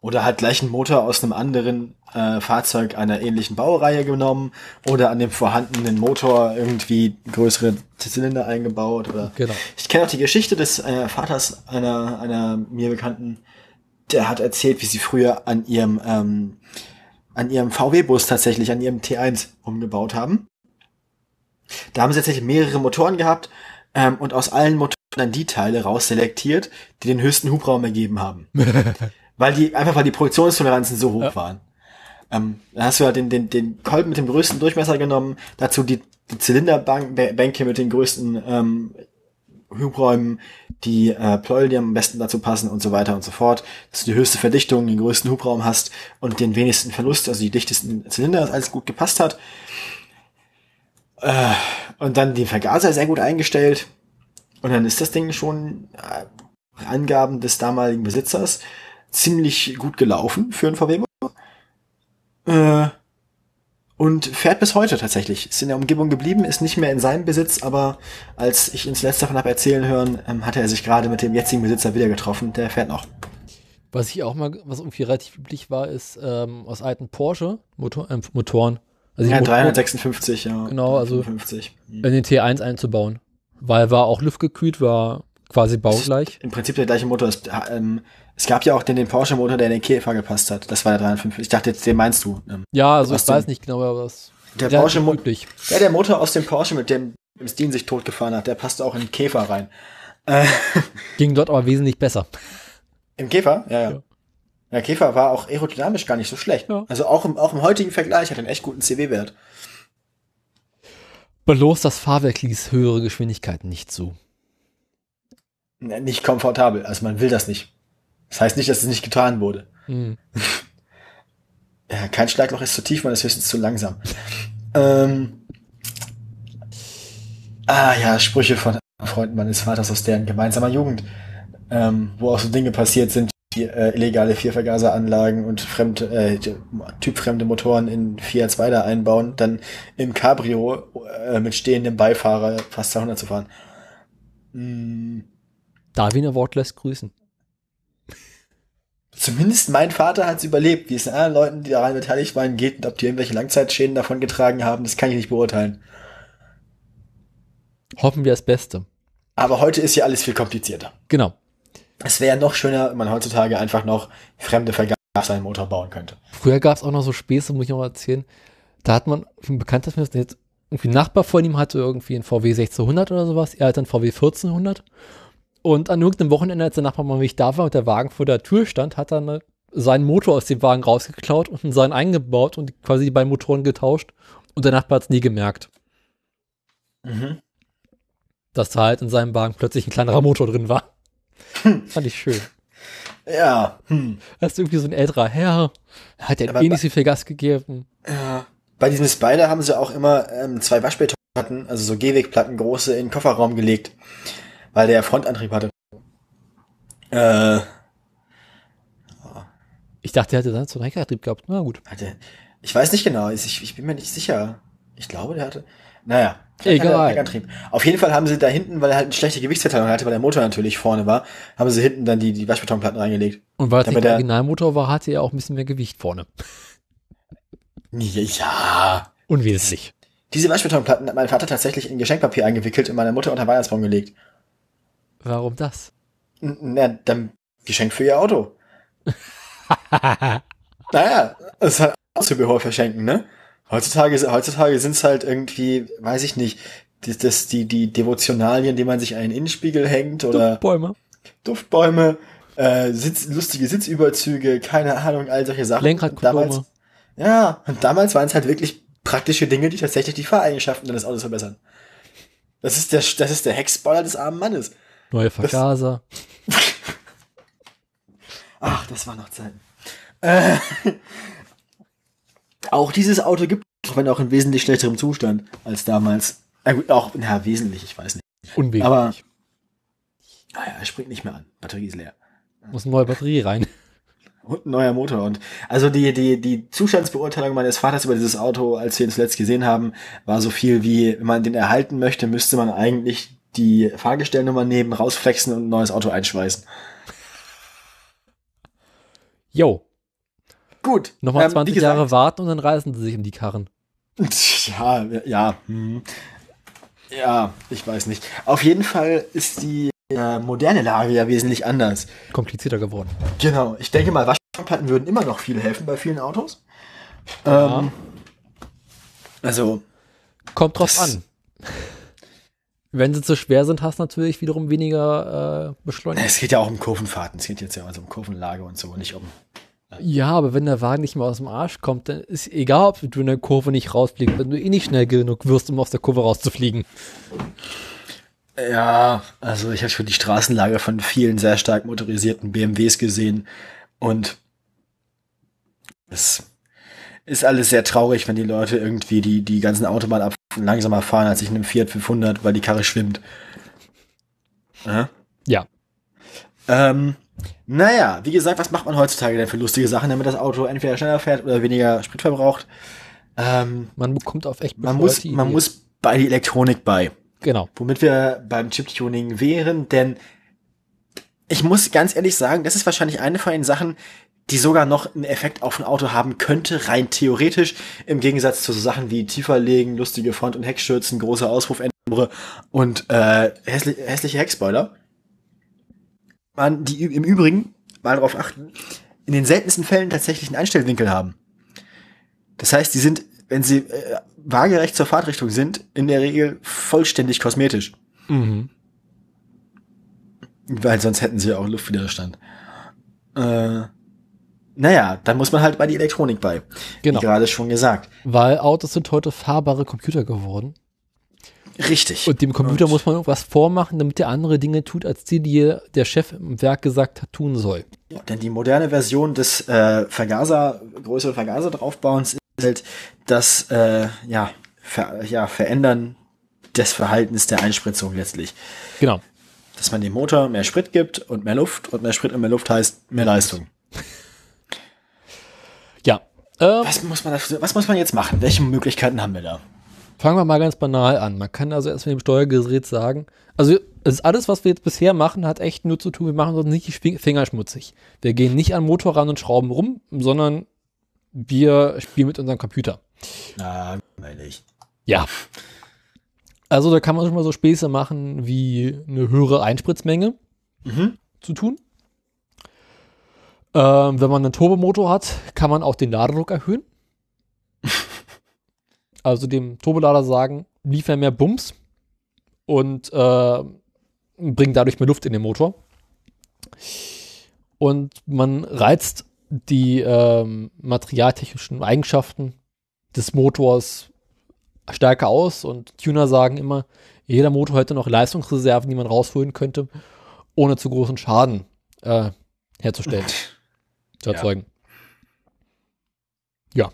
A: Oder halt gleich einen Motor aus einem anderen äh, Fahrzeug einer ähnlichen Baureihe genommen oder an dem vorhandenen Motor irgendwie größere Zylinder eingebaut. Oder
B: genau.
A: Ich kenne auch die Geschichte des äh, Vaters einer, einer mir Bekannten, der hat erzählt, wie sie früher an ihrem ähm, an ihrem VW-Bus tatsächlich, an ihrem T1 umgebaut haben. Da haben sie tatsächlich mehrere Motoren gehabt ähm, und aus allen Motoren dann die Teile rausselektiert, die den höchsten Hubraum ergeben haben. weil die, einfach weil die Produktionstoleranzen so hoch ja. waren. Ähm, dann hast du halt den, den, den Kolben mit dem größten Durchmesser genommen, dazu die, die Zylinderbänke mit den größten ähm, Hubräumen, die äh, Pleuel, die am besten dazu passen und so weiter und so fort, dass du die höchste Verdichtung, den größten Hubraum hast und den wenigsten Verlust, also die dichtesten Zylinder, dass alles gut gepasst hat. Äh, und dann den Vergaser sehr gut eingestellt. Und dann ist das Ding schon äh, Angaben des damaligen Besitzers ziemlich gut gelaufen für einen VW. Äh, und fährt bis heute tatsächlich. Ist in der Umgebung geblieben, ist nicht mehr in seinem Besitz, aber als ich ins letzte davon habe erzählen hören, ähm, hatte er sich gerade mit dem jetzigen Besitzer wieder getroffen. Der fährt noch.
B: Was ich auch mal, was irgendwie relativ üblich war, ist ähm, aus alten Porsche Motor, äh, Motoren
A: also ja, 356, ja.
B: Genau, also 55. in den T1 einzubauen. Weil war auch luftgekühlt, war quasi baugleich.
A: Im Prinzip der gleiche Motor. Es, ähm, es gab ja auch den, den Porsche-Motor, der in den Käfer gepasst hat. Das war der 355. Ich dachte jetzt, den meinst du.
B: Ähm, ja, also ich weiß nicht genau, aber was.
A: Der Porsche motor Ja, der Motor aus dem Porsche, mit dem Steen sich totgefahren hat, der passte auch in den Käfer rein.
B: Äh, Ging dort aber wesentlich besser.
A: Im Käfer? Ja, ja. ja. Der Käfer war auch aerodynamisch gar nicht so schlecht. Ja. Also auch im, auch im heutigen Vergleich hat er einen echt guten CW-Wert.
B: Bloß das Fahrwerk ließ höhere Geschwindigkeiten nicht zu.
A: Nicht komfortabel, also man will das nicht. Das heißt nicht, dass es nicht getan wurde. Mhm. ja, kein Schlagloch ist zu tief, man ist höchstens zu langsam. ähm, ah ja, Sprüche von Freunden meines Vaters aus deren gemeinsamer Jugend, ähm, wo auch so Dinge passiert sind, die, äh, illegale Viervergaseranlagen und fremde, äh, typfremde Motoren in Fiat 2 da einbauen, dann im Cabrio äh, mit stehendem Beifahrer fast 200 zu fahren.
B: Mm. Darwin Award lässt grüßen.
A: Zumindest mein Vater hat es überlebt. Wie es den anderen Leuten, die daran beteiligt waren, geht und ob die irgendwelche Langzeitschäden davon getragen haben, das kann ich nicht beurteilen.
B: Hoffen wir das Beste.
A: Aber heute ist ja alles viel komplizierter.
B: Genau.
A: Es wäre noch schöner, wenn man heutzutage einfach noch fremde Vergaser seinen Motor bauen könnte.
B: Früher gab es auch noch so Späße, muss ich noch erzählen. Da hat man, ein bekannter mir jetzt irgendwie ein Nachbar von ihm hatte irgendwie einen VW 1600 oder sowas. Er hatte einen VW 1400. Und an irgendeinem Wochenende, als der Nachbar mal nicht da war und der Wagen vor der Tür stand, hat er eine, seinen Motor aus dem Wagen rausgeklaut und seinen eingebaut und quasi die beiden Motoren getauscht. Und der Nachbar hat es nie gemerkt. Mhm. Dass da halt in seinem Wagen plötzlich ein kleinerer Motor drin war. Hm. Fand ich schön.
A: Ja. Hm.
B: Das ist irgendwie so ein älterer Herr. Hat ja eh nicht so viel Gas gegeben.
A: Ja. Bei diesem Spider haben sie auch immer ähm, zwei Waschbeton Waschplatten, also so Gehwegplatten, große, in den Kofferraum gelegt, weil der Frontantrieb hatte. Äh,
B: Ich dachte, er hätte dann so einen Heckantrieb gehabt. Na gut.
A: hatte, ich weiß nicht genau, ich, ich bin mir nicht sicher. Ich glaube, der hatte, naja. Der
B: Egal.
A: Auf jeden Fall haben sie da hinten, weil er halt eine schlechte Gewichtsverteilung hatte, weil der Motor natürlich vorne war, haben sie hinten dann die, die Waschbetonplatten reingelegt.
B: Und weil es nicht der Originalmotor war, hatte er auch ein bisschen mehr Gewicht vorne.
A: Ja.
B: Unwesentlich.
A: Diese Waschbetonplatten hat mein Vater tatsächlich in Geschenkpapier eingewickelt und meiner Mutter unter Weihnachtsbaum gelegt.
B: Warum das?
A: Na, dann Geschenk für ihr Auto. Naja, es ist halt auch Zubehör verschenken, ne? Heutzutage, heutzutage sind es halt irgendwie, weiß ich nicht, die, das, die, die Devotionalien, die man sich an den Innenspiegel hängt oder
B: Bäume.
A: Duftbäume, äh, Sitz, lustige Sitzüberzüge, keine Ahnung, all solche Sachen.
B: Lenkradkondome.
A: ja, und damals waren es halt wirklich praktische Dinge, die tatsächlich die Fahreigenschaften deines Autos verbessern. Das ist der, das ist der Heckspoiler des armen Mannes.
B: Neue Vergaser.
A: Ach, das war noch Zeiten. Äh, auch dieses Auto gibt es, wenn auch in wesentlich schlechterem Zustand als damals. Äh, gut, auch, na, wesentlich, ich weiß nicht.
B: Unwesentlich.
A: Aber, naja, er springt nicht mehr an. Batterie ist leer.
B: Muss eine neue Batterie rein.
A: Und ein neuer Motor. Und also die, die, die Zustandsbeurteilung meines Vaters über dieses Auto, als wir ihn zuletzt gesehen haben, war so viel wie, wenn man den erhalten möchte, müsste man eigentlich die Fahrgestellnummer nehmen, rausflexen und ein neues Auto einschweißen.
B: Jo,
A: Gut.
B: nochmal
A: ähm, wie
B: 20
A: gesagt-
B: Jahre warten und dann reißen sie sich um die Karren.
A: Ja, ja. hm. Ja, ich weiß nicht. Auf jeden Fall ist die äh, moderne Lage ja wesentlich anders.
B: Komplizierter geworden.
A: Genau. Ich denke mal, Waschplatten würden immer noch viel helfen bei vielen Autos.
B: Ja.
A: Ähm, also,
B: Kommt drauf an. Wenn sie zu schwer sind, hast du natürlich wiederum weniger äh, Beschleunigung.
A: es geht ja auch um Kurvenfahrten. Es geht jetzt ja also um Kurvenlage und so, nicht um.
B: Ja, aber wenn der Wagen nicht mehr aus dem Arsch kommt, dann ist egal, ob du in der Kurve nicht rausfliegst, wenn du eh nicht schnell genug wirst, um aus der Kurve rauszufliegen.
A: Ja, also ich habe schon die Straßenlage von vielen sehr stark motorisierten BMWs gesehen und es ist alles sehr traurig, wenn die Leute irgendwie die, die ganzen Autobahnabfahrten langsamer fahren als ich in einem Fiat 500, weil die Karre schwimmt. Ja.
B: Ja.
A: Ähm, naja, wie gesagt, was macht man heutzutage denn für lustige Sachen, damit das Auto entweder schneller fährt oder weniger Sprit verbraucht? Ähm,
B: Man bekommt auf echt
A: man muss, man
B: Ideen.
A: muss bei die Elektronik bei
B: Genau.
A: womit wir beim Chip-Tuning wären, denn ich muss ganz ehrlich sagen, das ist wahrscheinlich eine von den Sachen, die sogar noch einen Effekt auf ein Auto haben könnte, rein theoretisch, im Gegensatz zu so Sachen wie tiefer legen, lustige Front- und Heckstürzen, große Auspuffendure und äh, hässlich, hässliche Heckspoiler. Man, die im Übrigen, mal darauf achten, in den seltensten Fällen tatsächlich einen Einstellwinkel haben. Das heißt, die sind, wenn sie äh, waagerecht zur Fahrtrichtung sind, in der Regel vollständig kosmetisch.
B: Mhm.
A: Weil sonst hätten sie ja auch Luftwiderstand. Äh, naja, dann muss man halt bei die Elektronik bei.
B: Genau.
A: Wie gerade schon gesagt.
B: Weil Autos sind heute fahrbare Computer geworden.
A: Richtig.
B: Und dem Computer
A: Und-
B: muss man irgendwas vormachen, damit der andere Dinge tut, als die, die der Chef im Werk gesagt hat, tun soll.
A: Ja, denn die moderne Version des äh, Vergaser, größeren Vergaser draufbauens ist halt das äh, ja, ver, ja, Verändern des Verhaltens der Einspritzung letztlich.
B: Genau.
A: Dass man dem Motor mehr Sprit gibt und mehr Luft und mehr Sprit und mehr Luft heißt mehr Leistung.
B: Ja. Ähm,
A: Was muss man was muss man jetzt machen? Welche Möglichkeiten haben wir da?
B: Fangen wir mal ganz banal an. Man kann also erst mit dem Steuergerät sagen, also es ist alles, was wir jetzt bisher machen, hat echt nur zu tun, wir machen uns nicht die Finger schmutzig. Wir gehen nicht an den Motor ran und schrauben rum, sondern wir spielen mit unserem Computer.
A: Na, meine ich.
B: Ja. Also da kann man schon mal so Späße machen, wie eine höhere Einspritzmenge
A: Mhm.
B: zu tun. Ähm, wenn man einen Turbomotor hat, kann man auch den Ladedruck erhöhen. also dem Turbolader sagen, liefer mehr Bums und äh, bringt dadurch mehr Luft in den Motor. Und man reizt die ähm, materialtechnischen Eigenschaften des Motors stärker aus und Tuner sagen immer, jeder Motor hätte noch Leistungsreserven, die man rausholen könnte, ohne zu großen Schaden äh, herzustellen, zu
A: Ja.
B: erzeugen. Ja.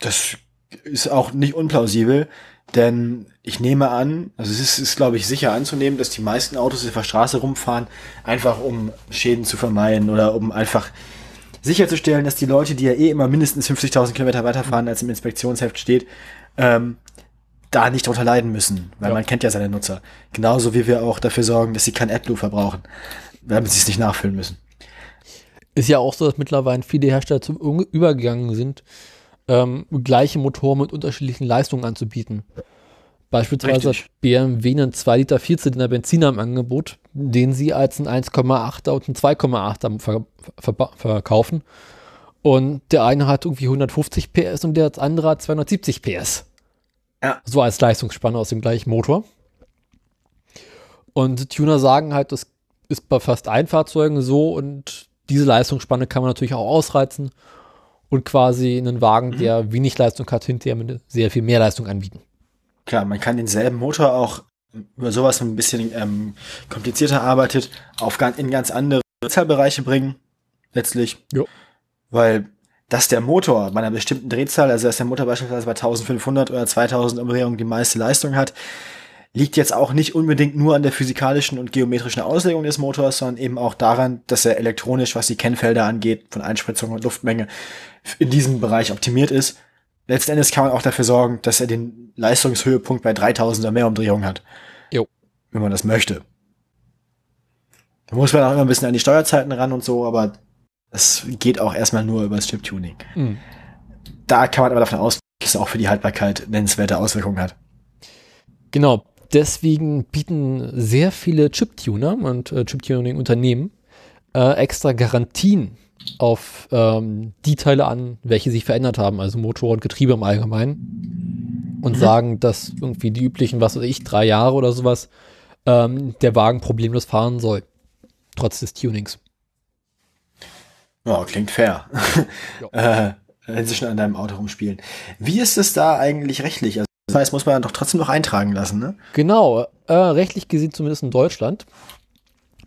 A: Das ist auch nicht unplausibel, Denn ich nehme an, also es ist, ist glaube ich, sicher anzunehmen, dass die meisten Autos auf der Straße rumfahren, einfach um Schäden zu vermeiden oder um einfach sicherzustellen, dass die Leute, die ja eh immer mindestens 50.000 Kilometer weiterfahren, als im Inspektionsheft steht, ähm, da nicht drunter leiden müssen, weil ja. man kennt ja seine Nutzer. Genauso wie wir auch dafür sorgen, dass sie kein AdBlue verbrauchen, damit sie es nicht nachfüllen müssen.
B: Ist ja auch so, dass mittlerweile viele Hersteller zum übergegangen sind, ähm, gleiche Motoren mit unterschiedlichen Leistungen anzubieten. Beispielsweise Richtig. hat BMW einen 2 Liter Vierzylinder Benziner im Angebot, den sie als einen 1,8er und einen 2,8er ver ver verkaufen. Und der eine hat irgendwie 150 PS und der andere hat 270 PS. Ja. So als Leistungsspanne aus dem gleichen Motor. Und Tuner sagen halt, das ist bei fast allen Fahrzeugen so und diese Leistungsspanne kann man natürlich auch ausreizen und quasi einen Wagen, mhm. der wenig Leistung hat, hinterher mit sehr viel mehr Leistung anbieten.
A: Klar, man kann denselben Motor auch über sowas ein bisschen ähm, komplizierter arbeitet, auf ganz, in ganz andere Drehzahlbereiche bringen, letztlich. Jo. Weil dass der Motor bei einer bestimmten Drehzahl, also dass der Motor beispielsweise bei 1500 oder 2000 Umdrehungen die meiste Leistung hat, liegt jetzt auch nicht unbedingt nur an der physikalischen und geometrischen Auslegung des Motors, sondern eben auch daran, dass er elektronisch, was die Kennfelder angeht, von Einspritzung und Luftmenge, in diesem Bereich optimiert ist. Letzten Endes kann man auch dafür sorgen, dass er den Leistungshöhepunkt bei 3000 oder mehr Umdrehungen hat. Jo. Wenn man das möchte. Da muss man auch immer ein bisschen an die Steuerzeiten ran und so, aber es geht auch erstmal nur über das Chip-Tuning. Mhm. Da kann man aber davon ausgehen, dass es auch für die Haltbarkeit nennenswerte Auswirkungen hat.
B: Genau. Deswegen bieten sehr viele Chip-Tuner und äh, Chip-Tuning-Unternehmen äh, extra Garantien auf ähm, die Teile an, welche sich verändert haben, also Motor und Getriebe im Allgemeinen. Und mhm. sagen, dass irgendwie die üblichen, was weiß ich, drei Jahre oder sowas, ähm, der Wagen problemlos fahren soll. Trotz des Tunings.
A: Ja, klingt fair. äh, wenn sie schon an deinem Auto rumspielen. Wie ist es da eigentlich rechtlich? Also, das heißt, muss man doch trotzdem noch eintragen lassen, ne?
B: Genau. Äh, rechtlich gesehen, zumindest in Deutschland,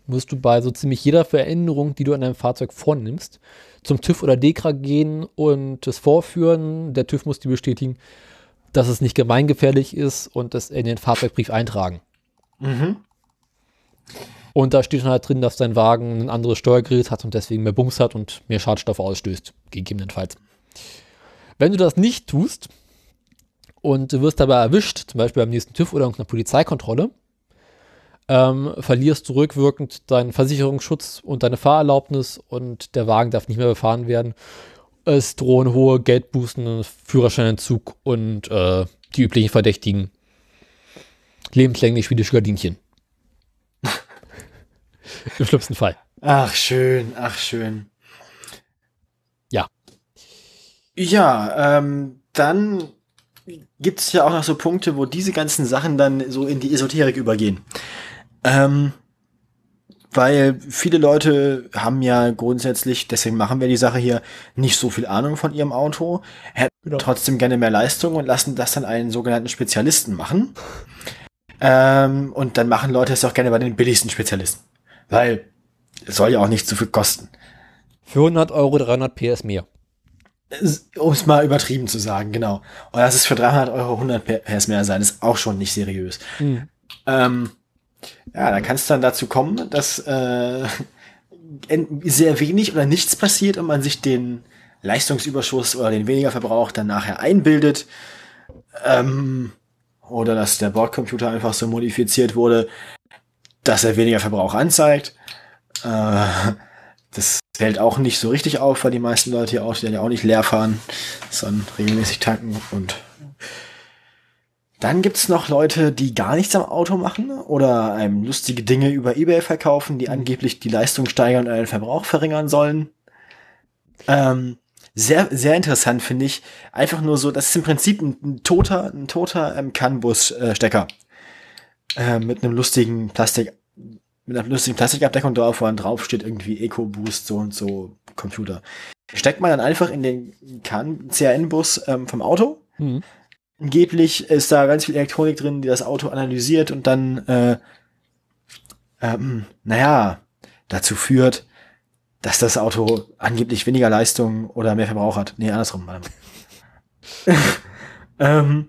B: musst du bei so ziemlich jeder Veränderung, die du an deinem Fahrzeug vornimmst, zum TÜV oder DEKRA gehen und es vorführen. Der TÜV muss dir bestätigen, dass es nicht gemeingefährlich ist und das in den Fahrzeugbrief eintragen. Mhm. Und da steht dann halt drin, dass dein Wagen ein anderes Steuergerät hat und deswegen mehr Bums hat und mehr Schadstoffe ausstößt, gegebenenfalls. Wenn du das nicht tust und du wirst dabei erwischt, zum Beispiel beim nächsten TÜV oder einer Polizeikontrolle, ähm, verlierst du rückwirkend deinen Versicherungsschutz und deine Fahrerlaubnis und der Wagen darf nicht mehr befahren werden. Es drohen hohe Geldbußen, Führerscheinentzug und äh, die üblichen Verdächtigen lebenslänglich schwedische Gardinchen. Im schlimmsten Fall.
A: Ach, schön, ach, schön.
B: Ja.
A: Ja, ähm, dann gibt es ja auch noch so Punkte, wo diese ganzen Sachen dann so in die Esoterik übergehen. Ähm, weil viele Leute haben ja grundsätzlich, deswegen machen wir die Sache hier, nicht so viel Ahnung von ihrem Auto, hätten genau. trotzdem gerne mehr Leistung und lassen das dann einen sogenannten Spezialisten machen. Ähm, und dann machen Leute es auch gerne bei den billigsten Spezialisten. Weil es soll ja auch nicht zu viel kosten.
B: Für 100 Euro 300 PS mehr.
A: Um es mal übertrieben zu sagen, genau. Und das ist für 300 Euro 100 PS mehr sein, ist auch schon nicht seriös. Mhm. Ähm, ja, da kann es dann dazu kommen, dass äh, sehr wenig oder nichts passiert und man sich den Leistungsüberschuss oder den weniger Verbrauch dann nachher einbildet. Ähm, oder dass der Bordcomputer einfach so modifiziert wurde, dass er weniger Verbrauch anzeigt. Äh, das fällt auch nicht so richtig auf, weil die meisten Leute hier auch, die ja auch nicht leer fahren, sondern regelmäßig tanken. Und dann gibt's noch Leute, die gar nichts am Auto machen oder einem lustige Dinge über Ebay verkaufen, die angeblich die Leistung steigern und den Verbrauch verringern sollen. Ähm, sehr, sehr interessant finde ich. Einfach nur so, das ist im Prinzip ein, ein toter, ein toter ähm, CAN-Bus-Stecker. Äh, mit einem lustigen Plastik, mit einer lustigen Plastikabdeckung drauf, wo dann drauf steht irgendwie EcoBoost so und so Computer. Steckt man dann einfach in den CAN-Bus ähm, vom Auto. Mhm. Angeblich ist da ganz viel Elektronik drin, die das Auto analysiert und dann, äh, ähm, naja, dazu führt, dass das Auto angeblich weniger Leistung oder mehr Verbrauch hat. Nee, andersrum. ähm,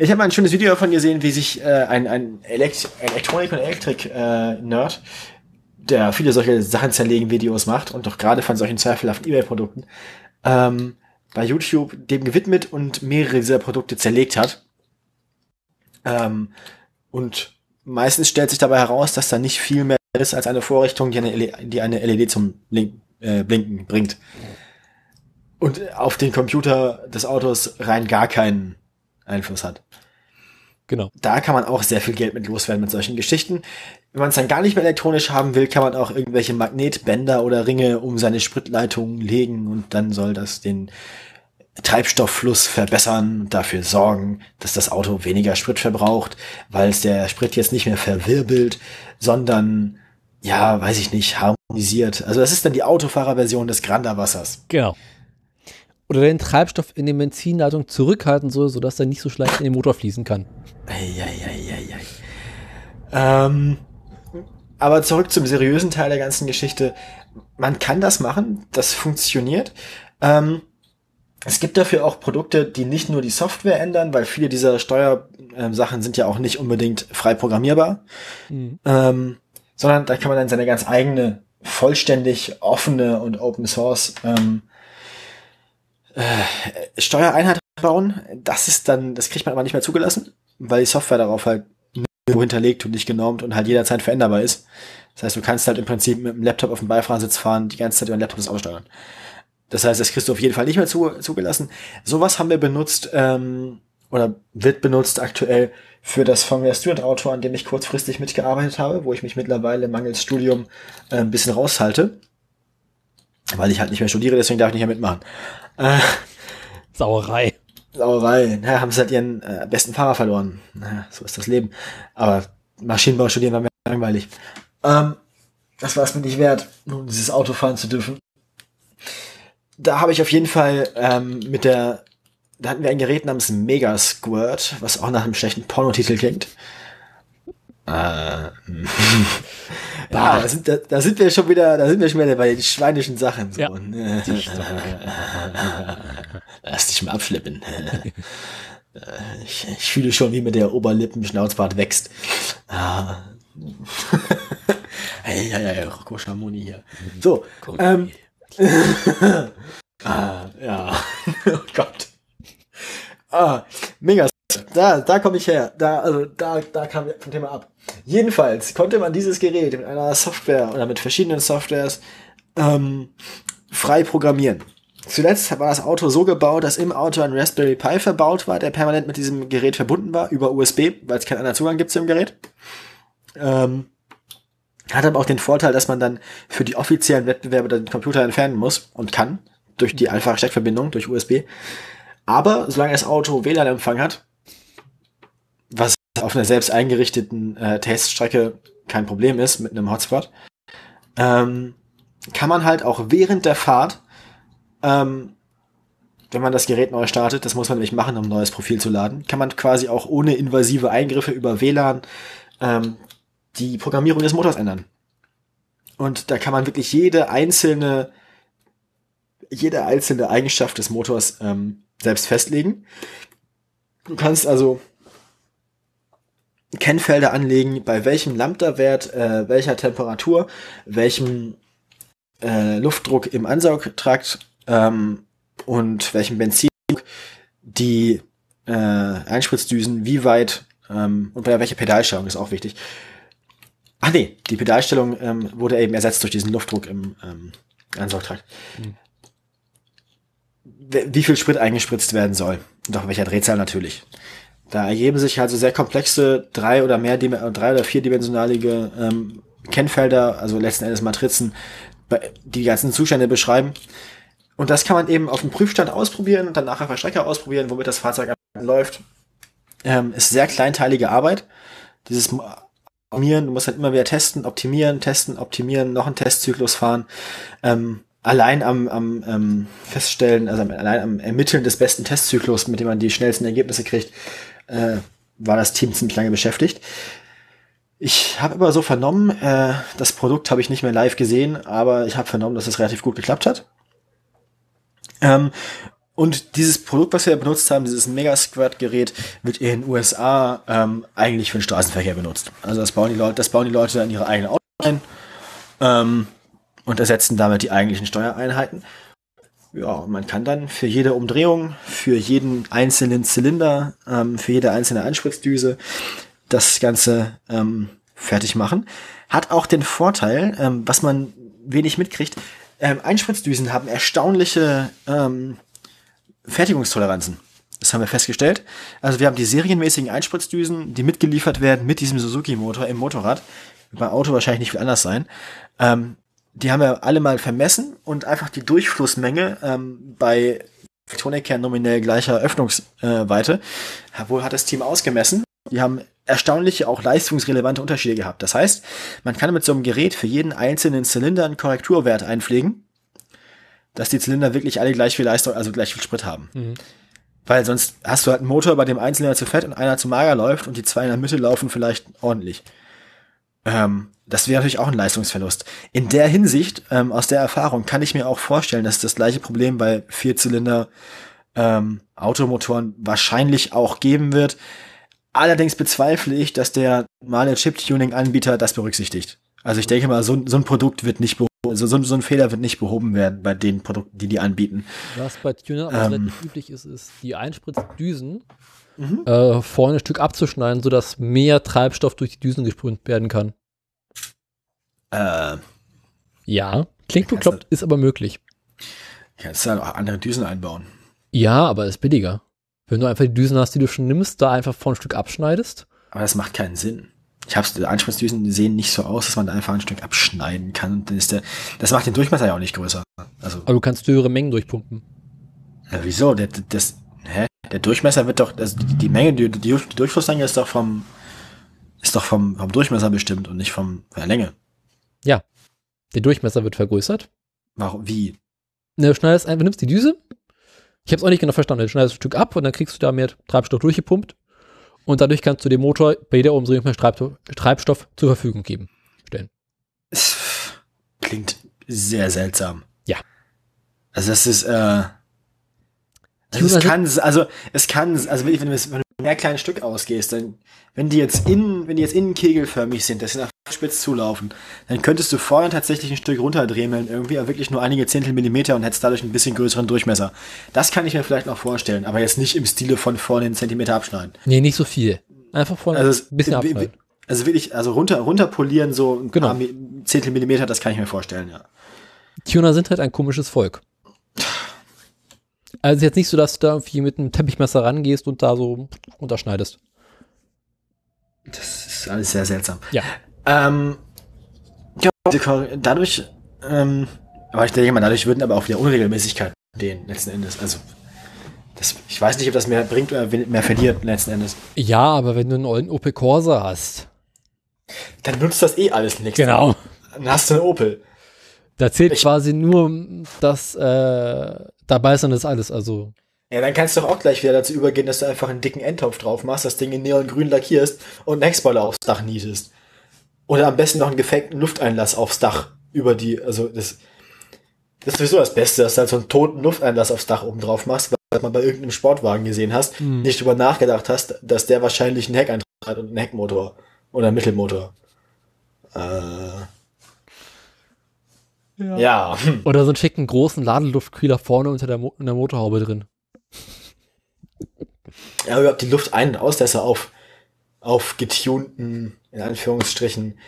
A: Ich habe mal ein schönes Video davon gesehen, wie sich äh, ein, ein Elekt Elektronik- und Elektrik-Nerd, äh, der viele solche Sachen zerlegen Videos macht und doch gerade von solchen zweifelhaften eBay-Produkten, ähm, bei YouTube dem gewidmet und mehrere dieser Produkte zerlegt hat. Ähm, und meistens stellt sich dabei heraus, dass da nicht viel mehr ist als eine Vorrichtung, die eine, LED, die eine LED zum Blink, äh, Blinken bringt. Und auf den Computer des Autos rein gar keinen Einfluss hat.
B: Genau.
A: Da kann man auch sehr viel Geld mit loswerden mit solchen Geschichten. Wenn man es dann gar nicht mehr elektronisch haben will, kann man auch irgendwelche Magnetbänder oder Ringe um seine Spritleitung legen und dann soll das den Treibstofffluss verbessern und dafür sorgen, dass das Auto weniger Sprit verbraucht, weil es der Sprit jetzt nicht mehr verwirbelt, sondern ja, weiß ich nicht, harmonisiert. Also das ist dann die Autofahrerversion des Granda-Wassers.
B: Genau. Oder den Treibstoff in den Benzinleitung zurückhalten soll, sodass er nicht so leicht in den Motor fließen kann.
A: Eieieiei. Ähm, aber zurück zum seriösen Teil der ganzen Geschichte. Man kann das machen, das funktioniert. Ähm, es gibt dafür auch Produkte, die nicht nur die Software ändern, weil viele dieser Steuersachen sind ja auch nicht unbedingt frei programmierbar, mhm. ähm, sondern da kann man dann seine ganz eigene, vollständig offene und Open Source ähm, äh, Steuereinheit bauen. Das ist dann, das kriegt man aber nicht mehr zugelassen, weil die Software darauf halt nur hinterlegt und nicht genormt und halt jederzeit veränderbar ist. Das heißt, du kannst halt im Prinzip mit dem Laptop auf dem Beifahrersitz fahren, die ganze Zeit über den Laptop das Auto. Das heißt, das kriegst du auf jeden Fall nicht mehr zu, zugelassen. Sowas haben wir benutzt ähm, oder wird benutzt aktuell für das Formula Student Auto, an dem ich kurzfristig mitgearbeitet habe, wo ich mich mittlerweile mangels Studium äh, ein bisschen raushalte, weil ich halt nicht mehr studiere, deswegen darf ich nicht mehr mitmachen. Äh,
B: Sauerei.
A: Sauerei. Naja, haben sie halt ihren äh, besten Fahrer verloren. Naja, so ist das Leben. Aber Maschinenbau studieren war mir langweilig. Ähm, das war es mir nicht wert, nun dieses Auto fahren zu dürfen da habe ich auf jeden Fall ähm, mit der, da hatten wir ein Gerät namens Mega Squirt, was auch nach einem schlechten Pornotitel klingt. Äh, ja, da sind, da, da, sind wir schon wieder, da sind wir schon wieder bei den schweinischen Sachen. So. Ja, Lass dich mal abschleppen. ich, ich fühle schon, wie mir der Oberlippen-Schnauzbart wächst. Ah. hey, ja, ja, ja, Rocco Schamoni hier. So, ähm, ah, ja. oh Gott. Ah, mega. Da, da komme ich her. Da, also da, da kam vom Thema ab. Jedenfalls konnte man dieses Gerät mit einer Software oder mit verschiedenen Softwares ähm, frei programmieren. Zuletzt war das Auto so gebaut, dass im Auto ein Raspberry Pi verbaut war, der permanent mit diesem Gerät verbunden war, über USB, weil es keinen anderen Zugang gibt zum Gerät. Ähm, hat aber auch den Vorteil, dass man dann für die offiziellen Wettbewerbe den Computer entfernen muss und kann, durch die einfache Steckverbindung, durch USB. Aber solange das Auto WLAN-Empfang hat, was auf einer selbst eingerichteten äh, Teststrecke kein Problem ist mit einem Hotspot, ähm, kann man halt auch während der Fahrt, ähm, wenn man das Gerät neu startet, das muss man nämlich machen, um ein neues Profil zu laden, kann man quasi auch ohne invasive Eingriffe über WLAN ähm, die Programmierung des Motors ändern. Und da kann man wirklich jede einzelne, jede einzelne Eigenschaft des Motors ähm, selbst festlegen. Du kannst also Kennfelder anlegen, bei welchem Lambda-Wert, äh, welcher Temperatur, welchem äh, Luftdruck im Ansaugtrakt ähm, und welchem Benzin die äh, Einspritzdüsen, wie weit ähm, und bei welcher Pedalstellung ist auch wichtig, Ach nee, die Pedalstellung ähm, wurde eben ersetzt durch diesen Luftdruck im ähm, Ansaugtrakt. Hm. Wie viel Sprit eingespritzt werden soll und auf welcher Drehzahl natürlich. Da ergeben sich also sehr komplexe drei oder mehr drei oder vierdimensionalige ähm, Kennfelder, also letzten Endes Matrizen, die ganzen Zustände beschreiben. Und das kann man eben auf dem Prüfstand ausprobieren und dann nachher auf der Strecke ausprobieren, womit das Fahrzeug läuft. Ähm, ist sehr kleinteilige Arbeit. Dieses optimieren, du musst halt immer wieder testen, optimieren, testen, optimieren, noch einen Testzyklus fahren. Ähm, allein am, am ähm, Feststellen, also allein am Ermitteln des besten Testzyklus, mit dem man die schnellsten Ergebnisse kriegt, äh, war das Team ziemlich lange beschäftigt. Ich habe aber so vernommen, äh, das Produkt habe ich nicht mehr live gesehen, aber ich habe vernommen, dass es relativ gut geklappt hat. Ähm, Und dieses Produkt, was wir benutzt haben, dieses Mega Squirt Gerät, wird in den USA ähm, eigentlich für den Straßenverkehr benutzt. Also das bauen die Leute, das bauen die Leute in ihre eigenen Autos ein ähm, und ersetzen damit die eigentlichen Steuereinheiten. Ja, man kann dann für jede Umdrehung, für jeden einzelnen Zylinder, ähm, für jede einzelne Einspritzdüse das Ganze ähm, fertig machen. Hat auch den Vorteil, ähm, was man wenig mitkriegt, ähm, Einspritzdüsen haben erstaunliche ähm, Fertigungstoleranzen. Das haben wir festgestellt. Also wir haben die serienmäßigen Einspritzdüsen, die mitgeliefert werden mit diesem Suzuki-Motor im Motorrad. Bei Auto wahrscheinlich nicht viel anders sein. Ähm, die haben wir alle mal vermessen und einfach die Durchflussmenge ähm, bei Tonikern nominell gleicher Öffnungsweite. Äh, wohl hat das Team ausgemessen. Die haben erstaunliche, auch leistungsrelevante Unterschiede gehabt. Das heißt, man kann mit so einem Gerät für jeden einzelnen Zylinder einen Korrekturwert einpflegen dass die Zylinder wirklich alle gleich viel Leistung, also gleich viel Sprit haben. Mhm. Weil sonst hast du halt einen Motor, bei dem ein Zylinder zu fett und einer zu mager läuft und die zwei in der Mitte laufen vielleicht ordentlich. Ähm, das wäre natürlich auch ein Leistungsverlust. In der Hinsicht, ähm, aus der Erfahrung, kann ich mir auch vorstellen, dass das gleiche Problem bei Vierzylinder ähm, Automotoren wahrscheinlich auch geben wird. Allerdings bezweifle ich, dass der normale Chip-Tuning-Anbieter das berücksichtigt. Also ich denke mal, so, so ein Produkt wird nicht also so, so, ein Fehler wird nicht behoben werden bei den Produkten, die die anbieten.
B: Was bei Tuner ähm, relativ üblich ist, ist die Einspritzdüsen mhm. äh, vorne ein Stück abzuschneiden, sodass mehr Treibstoff durch die Düsen gesprüht werden kann.
A: Äh,
B: ja, klingt bekloppt, ist aber möglich.
A: Kannst du halt auch andere Düsen einbauen.
B: Ja, aber ist billiger. Wenn du einfach die Düsen hast, die du schon nimmst, da einfach vorne ein Stück abschneidest.
A: Aber das macht keinen Sinn ich habe die Anspruchsdüsen sehen nicht so aus, dass man da einfach ein Stück abschneiden kann. Und dann ist der, das macht den Durchmesser ja auch nicht größer.
B: Also, Aber du kannst höhere Mengen durchpumpen.
A: Ja, wieso? Der, das, hä? Der Durchmesser wird doch, also die, die Menge, die, die Durchflussmenge ist doch vom, ist doch vom, vom Durchmesser bestimmt und nicht vom, von der Länge.
B: Ja. Der Durchmesser wird vergrößert.
A: Warum, wie?
B: Ne, du schneidest einfach, nimmst die Düse. Ich habe es auch nicht genau verstanden. Du schneidest ein Stück ab und dann kriegst du da mehr Treibstoff durchgepumpt und dadurch kannst du dem Motor bei jeder Umdrehung mehr Treibstoff zur Verfügung geben, stellen.
A: Klingt sehr seltsam.
B: Ja.
A: Also das ist, äh, also es kann, also es kann, also wenn du, wenn du mehr kleines Stück ausgehst, dann, wenn die jetzt innen, wenn die jetzt innen kegelförmig sind, dass sie nach spitz zulaufen, dann könntest du vorne tatsächlich ein Stück runterdremeln, irgendwie, aber wirklich nur einige Zehntel Millimeter und hättest dadurch ein bisschen größeren Durchmesser. Das kann ich mir vielleicht noch vorstellen, aber jetzt nicht im Stile von vorne einen Zentimeter abschneiden.
B: Nee, nicht so viel. Einfach vorne
A: also ein bisschen abschneiden. Also wirklich, also runter, runterpolieren, so ein
B: genau.
A: paar Zehntel Millimeter, das kann ich mir vorstellen, ja.
B: Tuner sind halt ein komisches Volk. Also jetzt nicht so, dass du da irgendwie mit einem Teppichmesser rangehst und da so unterschneidest.
A: Das ist alles sehr seltsam.
B: Ja.
A: Ähm, ja, dadurch, ähm, aber ich denke mal, dadurch würden aber auch wieder Unregelmäßigkeiten den letzten Endes. Also, das, ich weiß nicht, ob das mehr bringt oder mehr verliert letzten Endes.
B: Ja, aber wenn du einen ollen Opel Corsa hast.
A: Dann nutzt das eh alles nichts.
B: Genau.
A: Dann hast du einen Opel.
B: Da zählt ich, quasi nur das äh, dabei ist dann das alles, also.
A: Ja, dann kannst du doch auch gleich wieder dazu übergehen, dass du einfach einen dicken Endtopf drauf machst, das Ding in neongrün lackierst und einen Hexboiler aufs Dach nietest. Oder am besten noch einen gefakten Lufteinlass aufs Dach über die, also das, das ist sowieso das Beste, dass du halt so einen toten Lufteinlass aufs Dach oben drauf machst, weil man bei irgendeinem Sportwagen gesehen hast, hm. nicht drüber nachgedacht hast, dass der wahrscheinlich einen Heckeintritt hat und einen Heckmotor oder einen Mittelmotor. Äh. Ja. ja.
B: Oder so einen schicken großen Ladeluftkühler vorne unter der, Mo in der Motorhaube drin.
A: Ja, überhaupt die Luft ein- und Auslässer auf, auf getunten in Anführungsstrichen,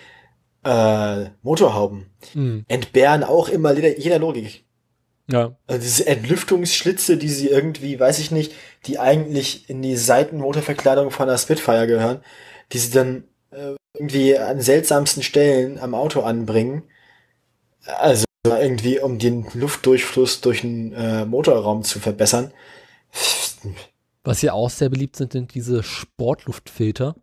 A: äh, Motorhauben mhm. entbehren auch immer jeder, Logik.
B: Ja.
A: Also diese Entlüftungsschlitze, die sie irgendwie, weiß ich nicht, die eigentlich in die Seitenmotorverkleidung von der Spitfire gehören, die sie dann äh, irgendwie an seltsamsten Stellen am Auto anbringen. Also irgendwie, um den Luftdurchfluss durch den äh, Motorraum zu verbessern.
B: Was hier auch sehr beliebt sind, sind diese Sportluftfilter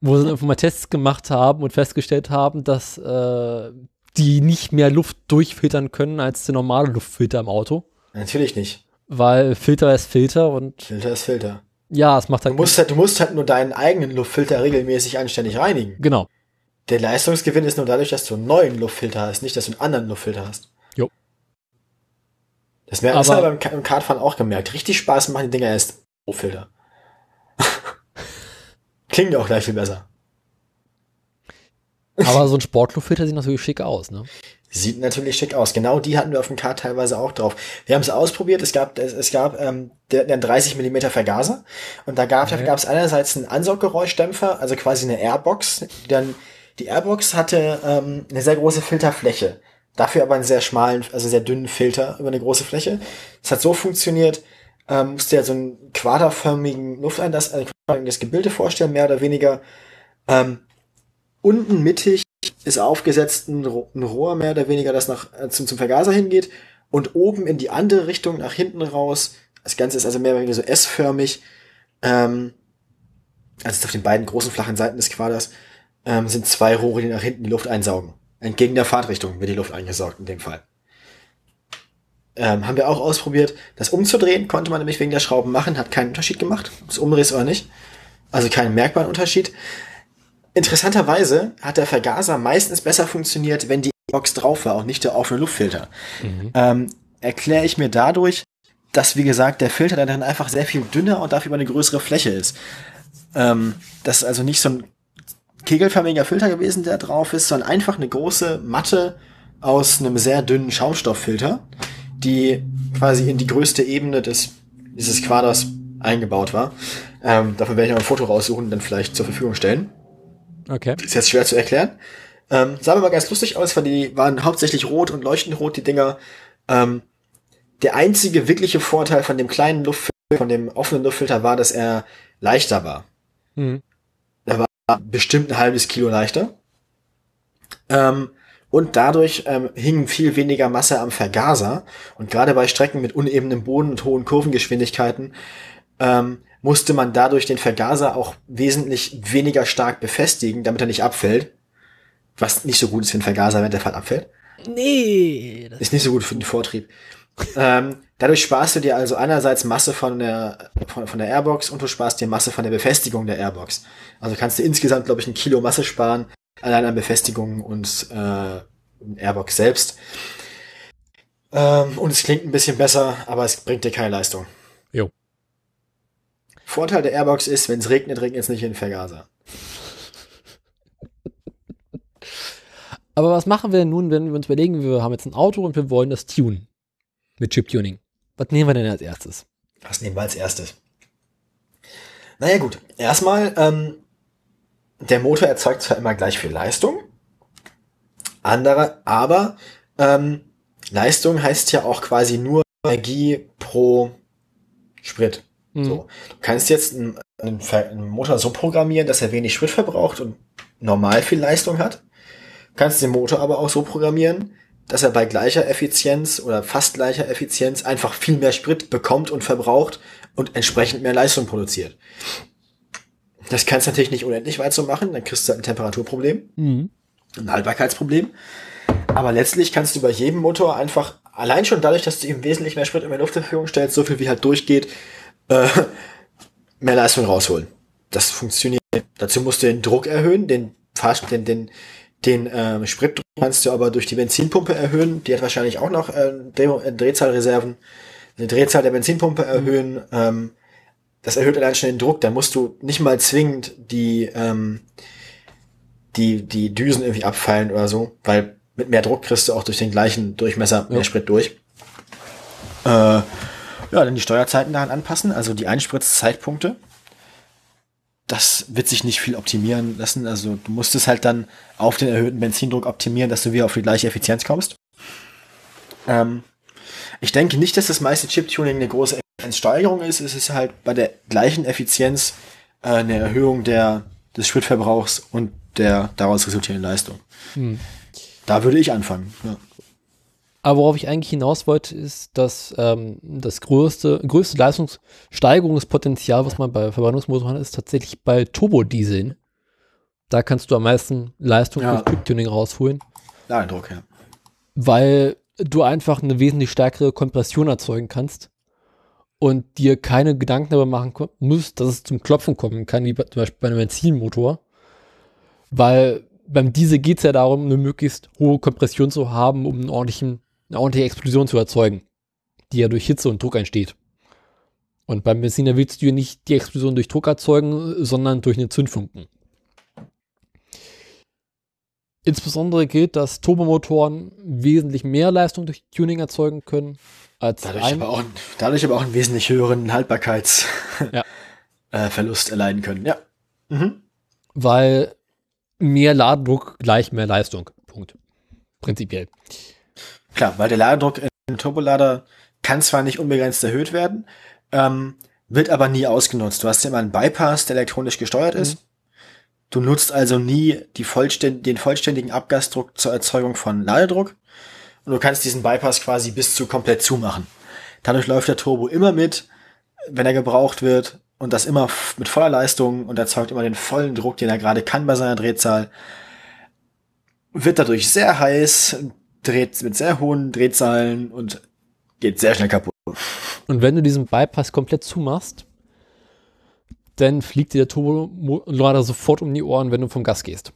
B: wo sie einfach mal Tests gemacht haben und festgestellt haben, dass äh, die nicht mehr Luft durchfiltern können als der normale Luftfilter im Auto.
A: Natürlich nicht.
B: Weil Filter ist Filter und.
A: Filter ist Filter.
B: Ja, es macht
A: halt. Du musst halt, du musst halt nur deinen eigenen Luftfilter regelmäßig anständig reinigen.
B: Genau.
A: Der Leistungsgewinn ist nur dadurch, dass du einen neuen Luftfilter hast, nicht, dass du einen anderen Luftfilter hast.
B: Jo.
A: Das wäre aber beim, beim Kartfahren auch gemerkt. Richtig Spaß machen die Dinger erst Filter. Klingt auch gleich viel besser.
B: Aber so ein Sportluftfilter sieht natürlich schick aus, ne?
A: Sieht natürlich schick aus. Genau die hatten wir auf dem Kart teilweise auch drauf. Wir haben es ausprobiert. Es gab, es, es gab ähm, der, der 30 Millimeter Vergaser und da gab okay. es einerseits einen Ansauggeräuschdämpfer, also quasi eine Airbox. Die dann die Airbox hatte ähm, eine sehr große Filterfläche, dafür aber einen sehr schmalen, also sehr dünnen Filter über eine große Fläche. Es hat so funktioniert, ähm, musste ja so einen quaderförmigen Lufteinlass, äh, das Gebilde vorstellen, mehr oder weniger. Ähm, unten mittig ist aufgesetzt ein, ein, Rohr mehr oder weniger, das nach, äh, zum, zum Vergaser hingeht und oben in die andere Richtung nach hinten raus. Das Ganze ist also mehr oder weniger so S-förmig. Ähm, also auf den beiden großen flachen Seiten des Quaders ähm, sind zwei Rohre, die nach hinten die Luft einsaugen. Entgegen der Fahrtrichtung wird die Luft eingesaugt in dem Fall. Ähm, haben wir auch ausprobiert. Das umzudrehen konnte man nämlich wegen der Schrauben machen, hat keinen Unterschied gemacht, ob es umriss oder nicht. Also keinen merkbaren Unterschied. Interessanterweise hat der Vergaser meistens besser funktioniert, wenn die Box drauf war und nicht der offene Luftfilter. Mhm. Ähm, Erkläre ich mir dadurch, dass, wie gesagt, der Filter dann einfach sehr viel dünner und dafür über eine größere Fläche ist. Ähm, das ist also nicht so ein kegelförmiger Filter gewesen, der drauf ist, sondern einfach eine große Matte aus einem sehr dünnen Schaumstofffilter die quasi in die größte Ebene des, dieses Quaders eingebaut war. Ähm, dafür werde ich noch ein Foto raussuchen und dann vielleicht zur Verfügung stellen.
B: Okay.
A: Ist jetzt schwer zu erklären. Ähm, sah aber ganz lustig aus, weil die waren hauptsächlich rot und leuchtend rot, die Dinger. Ähm, der einzige wirkliche Vorteil von dem kleinen Luftfilter, von dem offenen Luftfilter war, dass er leichter war. Mhm. Er war bestimmt ein halbes Kilo leichter. Ähm, und dadurch ähm, hing viel weniger Masse am Vergaser. Und gerade bei Strecken mit unebenem Boden und hohen Kurvengeschwindigkeiten ähm, musste man dadurch den Vergaser auch wesentlich weniger stark befestigen, damit er nicht abfällt. Was nicht so gut ist für den Vergaser, wenn der Fall abfällt.
B: Nee.
A: Ist nicht so gut für den Vortrieb. ähm, dadurch sparst du dir also einerseits Masse von der, von, von der Airbox und du sparst dir Masse von der Befestigung der Airbox. Also kannst du insgesamt, glaube ich, ein Kilo Masse sparen, allein an Befestigungen und äh, Airbox selbst. Ähm, und es klingt ein bisschen besser, aber es bringt dir keine Leistung.
B: Jo.
A: Vorteil der Airbox ist, wenn es regnet, regnet es nicht in den Vergaser.
B: Aber was machen wir denn nun, wenn wir uns überlegen, wir haben jetzt ein Auto und wir wollen das tunen? Mit Chip-Tuning. Was nehmen wir denn als erstes?
A: Was nehmen wir als erstes? Naja gut, erstmal ähm, der Motor erzeugt zwar immer gleich viel Leistung, andere, aber ähm, Leistung heißt ja auch quasi nur Energie pro Sprit. Mhm. So. Du kannst jetzt einen, einen, Motor so programmieren, dass er wenig Sprit verbraucht und normal viel Leistung hat. Du kannst den Motor aber auch so programmieren, dass er bei gleicher Effizienz oder fast gleicher Effizienz einfach viel mehr Sprit bekommt und verbraucht und entsprechend mehr Leistung produziert. Das kannst du natürlich nicht unendlich weit so machen, dann kriegst du halt ein Temperaturproblem, mhm. ein Haltbarkeitsproblem. Aber letztlich kannst du bei jedem Motor einfach, allein schon dadurch, dass du ihm wesentlich mehr Sprit in der Luft zur Verfügung stellst, so viel wie halt durchgeht, äh, mehr Leistung rausholen. Das funktioniert. Dazu musst du den Druck erhöhen, den, den, den, den äh, Spritdruck kannst du aber durch die Benzinpumpe erhöhen. Die hat wahrscheinlich auch noch äh, Dreh Drehzahlreserven. Die Drehzahl der Benzinpumpe erhöhen. Ähm, das erhöht allein schon den Druck, dann musst du nicht mal zwingend die, ähm, die, die Düsen irgendwie abfallen oder so, weil mit mehr Druck kriegst du auch durch den gleichen Durchmesser mehr ja. Sprit durch. Äh, ja, dann die Steuerzeiten daran anpassen, also die Einspritzzeitpunkte. Das wird sich nicht viel optimieren lassen. Also du musst es halt dann auf den erhöhten Benzindruck optimieren, dass du wieder auf die gleiche Effizienz kommst. Ähm, ich denke nicht, dass das meiste Chip-Tuning eine große Effizienzsteigerung ist. Es ist halt bei der gleichen Effizienz äh, eine Erhöhung der, des Spritverbrauchs und der daraus resultierenden Leistung. Hm. Da würde ich anfangen. Ja.
B: Aber worauf ich eigentlich hinaus wollte, ist, dass ähm, das größte, größte Leistungssteigerungspotenzial, was man bei Verbrennungsmotoren hat, ist tatsächlich bei Turbodieseln. Da kannst du am meisten Leistung ja. durch Chip-Tuning rausholen.
A: Eindruck, ja.
B: Weil du einfach eine wesentlich stärkere Kompression erzeugen kannst und dir keine Gedanken darüber machen musst, dass es zum Klopfen kommen kann, wie zum Beispiel bei einem Benzinmotor. Weil beim Diesel geht es ja darum, eine möglichst hohe Kompression zu haben, um einen ordentlichen, eine ordentliche Explosion zu erzeugen. die ja durch Hitze und Druck entsteht. Und beim Benziner willst du ja nicht die Explosion durch Druck erzeugen, sondern durch einen Zündfunken. Insbesondere gilt, dass Turbomotoren wesentlich mehr Leistung durch Tuning erzeugen können als
A: Dadurch,
B: ein,
A: aber, auch, dadurch aber auch einen wesentlich höheren
B: Ja.
A: Haltbarkeitsverlust erleiden können. Ja. Mhm.
B: weil mehr Ladedruck gleich mehr Leistung. Punkt. Prinzipiell.
A: Klar, weil der Ladedruck im Turbolader kann zwar nicht unbegrenzt erhöht werden, ähm, wird aber nie ausgenutzt. Du hast ja immer einen Bypass, der elektronisch gesteuert ist. Du nutzt also nie vollständ den vollständigen Abgasdruck zur Erzeugung von Ladedruck. Und du kannst diesen Bypass quasi bis zu komplett zumachen. Dadurch läuft der Turbo immer mit, wenn er gebraucht wird. Und das immer mit voller Leistung und erzeugt immer den vollen Druck, den er gerade kann bei seiner Drehzahl. Wird dadurch sehr heiß, dreht mit sehr hohen Drehzahlen und geht sehr schnell kaputt.
B: Und wenn du diesen Bypass komplett zumachst, dann fliegt dir der Turbolader sofort um die Ohren, wenn du vom Gas gehst.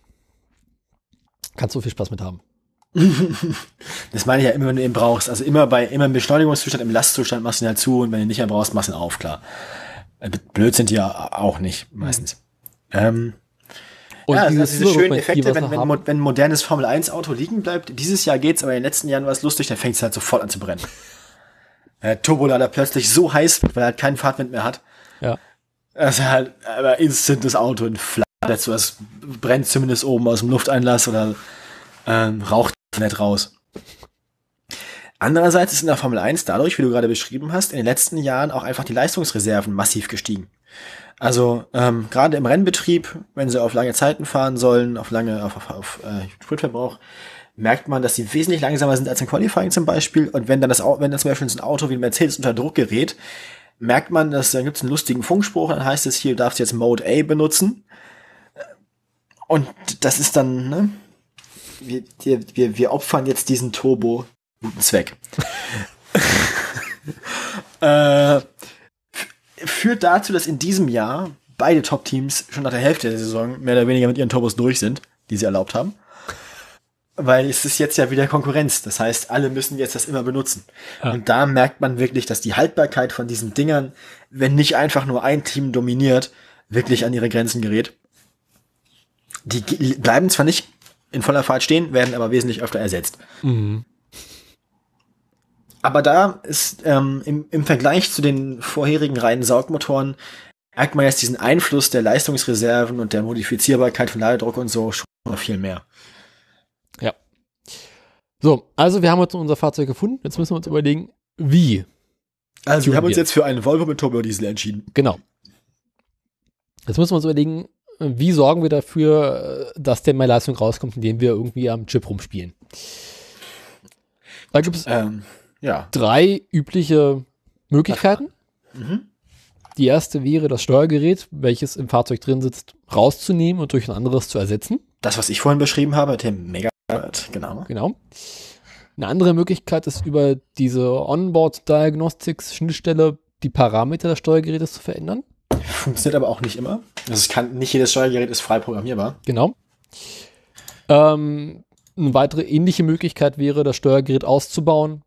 B: Kannst du viel Spaß mit haben.
A: Das meine ich ja immer, wenn du ihn brauchst. Also immer bei, immer im Beschleunigungszustand, im Lastzustand machst du ihn halt zu und wenn du ihn nicht mehr brauchst, machst du ihn auf, klar. Äh, Blöd sind die ja auch nicht, meistens. Ähm,
B: Und
A: ja, also diese schönen Effekte, wenn, wenn, wenn ein modernes Formel 1 Auto liegen bleibt, dieses Jahr geht's, aber in den letzten Jahren war es lustig, dann fängt es halt sofort an zu brennen. Der Turbolader plötzlich so heiß wird, weil er halt keinen Fahrtwind mehr hat.
B: ja.
A: Also halt, aber instant das Auto in Flammen. Dazu, es brennt zumindest oben aus dem Lufteinlass oder ähm, raucht nicht raus. Andererseits ist in der Formel 1 dadurch, wie du gerade beschrieben hast, in den letzten Jahren auch einfach die Leistungsreserven massiv gestiegen. Also ähm, gerade im Rennbetrieb, wenn sie auf lange Zeiten fahren sollen, auf lange, auf, auf, auf äh, Spritverbrauch, merkt man, dass sie wesentlich langsamer sind als im Qualifying zum Beispiel. Und wenn dann das, wenn dann zum Beispiel so ein Auto wie ein Mercedes unter Druck gerät, merkt man, dass dann gibt es einen lustigen Funkspruch, dann heißt es hier, du darfst jetzt Mode A benutzen. Und das ist dann, ne? Wir, wir, wir, opfern jetzt diesen Turbo guten Zweck. äh, führt dazu, dass in diesem Jahr beide Top-Teams schon nach der Hälfte der Saison mehr oder weniger mit ihren Turbos durch sind, die sie erlaubt haben. Weil es ist jetzt ja wieder Konkurrenz. Das heißt, alle müssen jetzt das immer benutzen.
B: Ja.
A: Und da merkt man wirklich, dass die Haltbarkeit von diesen Dingern, wenn nicht einfach nur ein Team dominiert, wirklich an ihre Grenzen gerät. Die bleiben zwar nicht in voller Fahrt stehen, werden aber wesentlich öfter ersetzt.
B: Mhm.
A: Aber da ist ähm, im, im Vergleich zu den vorherigen reinen Saugmotoren merkt man jetzt diesen Einfluss der Leistungsreserven und der Modifizierbarkeit von Ladedruck und so schon viel mehr.
B: So, also wir haben jetzt unser Fahrzeug gefunden. Jetzt müssen wir uns überlegen, wie.
A: Also wir haben uns jetzt für einen Volvo mit Turbodiesel entschieden.
B: Genau. Jetzt müssen wir uns überlegen, wie sorgen wir dafür, dass der mehr Leistung rauskommt, indem wir irgendwie am Chip rumspielen. Da gibt es
A: Ähm, ja.
B: drei übliche Möglichkeiten.
A: Mhm.
B: Die erste wäre, das Steuergerät, welches im Fahrzeug drin sitzt, rauszunehmen und durch ein anderes zu ersetzen.
A: Das, was ich vorhin beschrieben habe, der Mega, genau.
B: Genau. Eine andere Möglichkeit ist über diese Onboard Diagnostics Schnittstelle die Parameter des Steuergerätes zu verändern.
A: Funktioniert aber auch nicht immer. Also es kann, nicht jedes Steuergerät ist frei programmierbar.
B: Genau. Ähm, eine weitere ähnliche Möglichkeit wäre, das Steuergerät auszubauen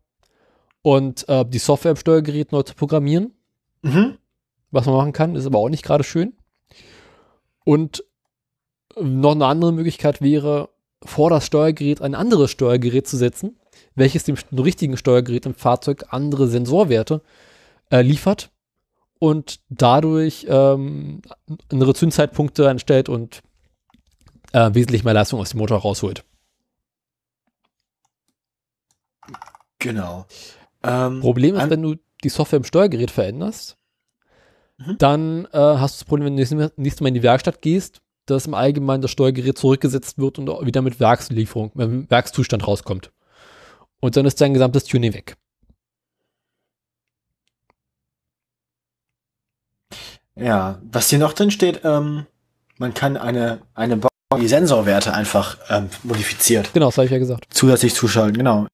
B: und äh, die Software im Steuergerät neu zu programmieren.
A: Mhm.
B: Was man machen kann, ist aber auch nicht gerade schön. Und noch eine andere Möglichkeit wäre, vor das Steuergerät ein anderes Steuergerät zu setzen, welches dem richtigen Steuergerät im Fahrzeug andere Sensorwerte äh, liefert und dadurch ähm, andere Zündzeitpunkte anstellt und äh, wesentlich mehr Leistung aus dem Motor rausholt.
A: Genau. Ähm,
B: Problem ist, wenn du die Software im Steuergerät veränderst,
A: Mhm.
B: dann äh, hast du das Problem, wenn du nächstes Mal in die Werkstatt gehst, dass im Allgemeinen das Steuergerät zurückgesetzt wird und wieder mit Werkslieferung, mit Werkszustand rauskommt. Und dann ist dein gesamtes Tuning weg.
A: Ja, was hier noch drin steht, ähm, man kann eine, eine Box, die Sensorwerte einfach ähm, modifiziert,
B: Genau, das habe ich ja gesagt.
A: zusätzlich zuschalten, genau.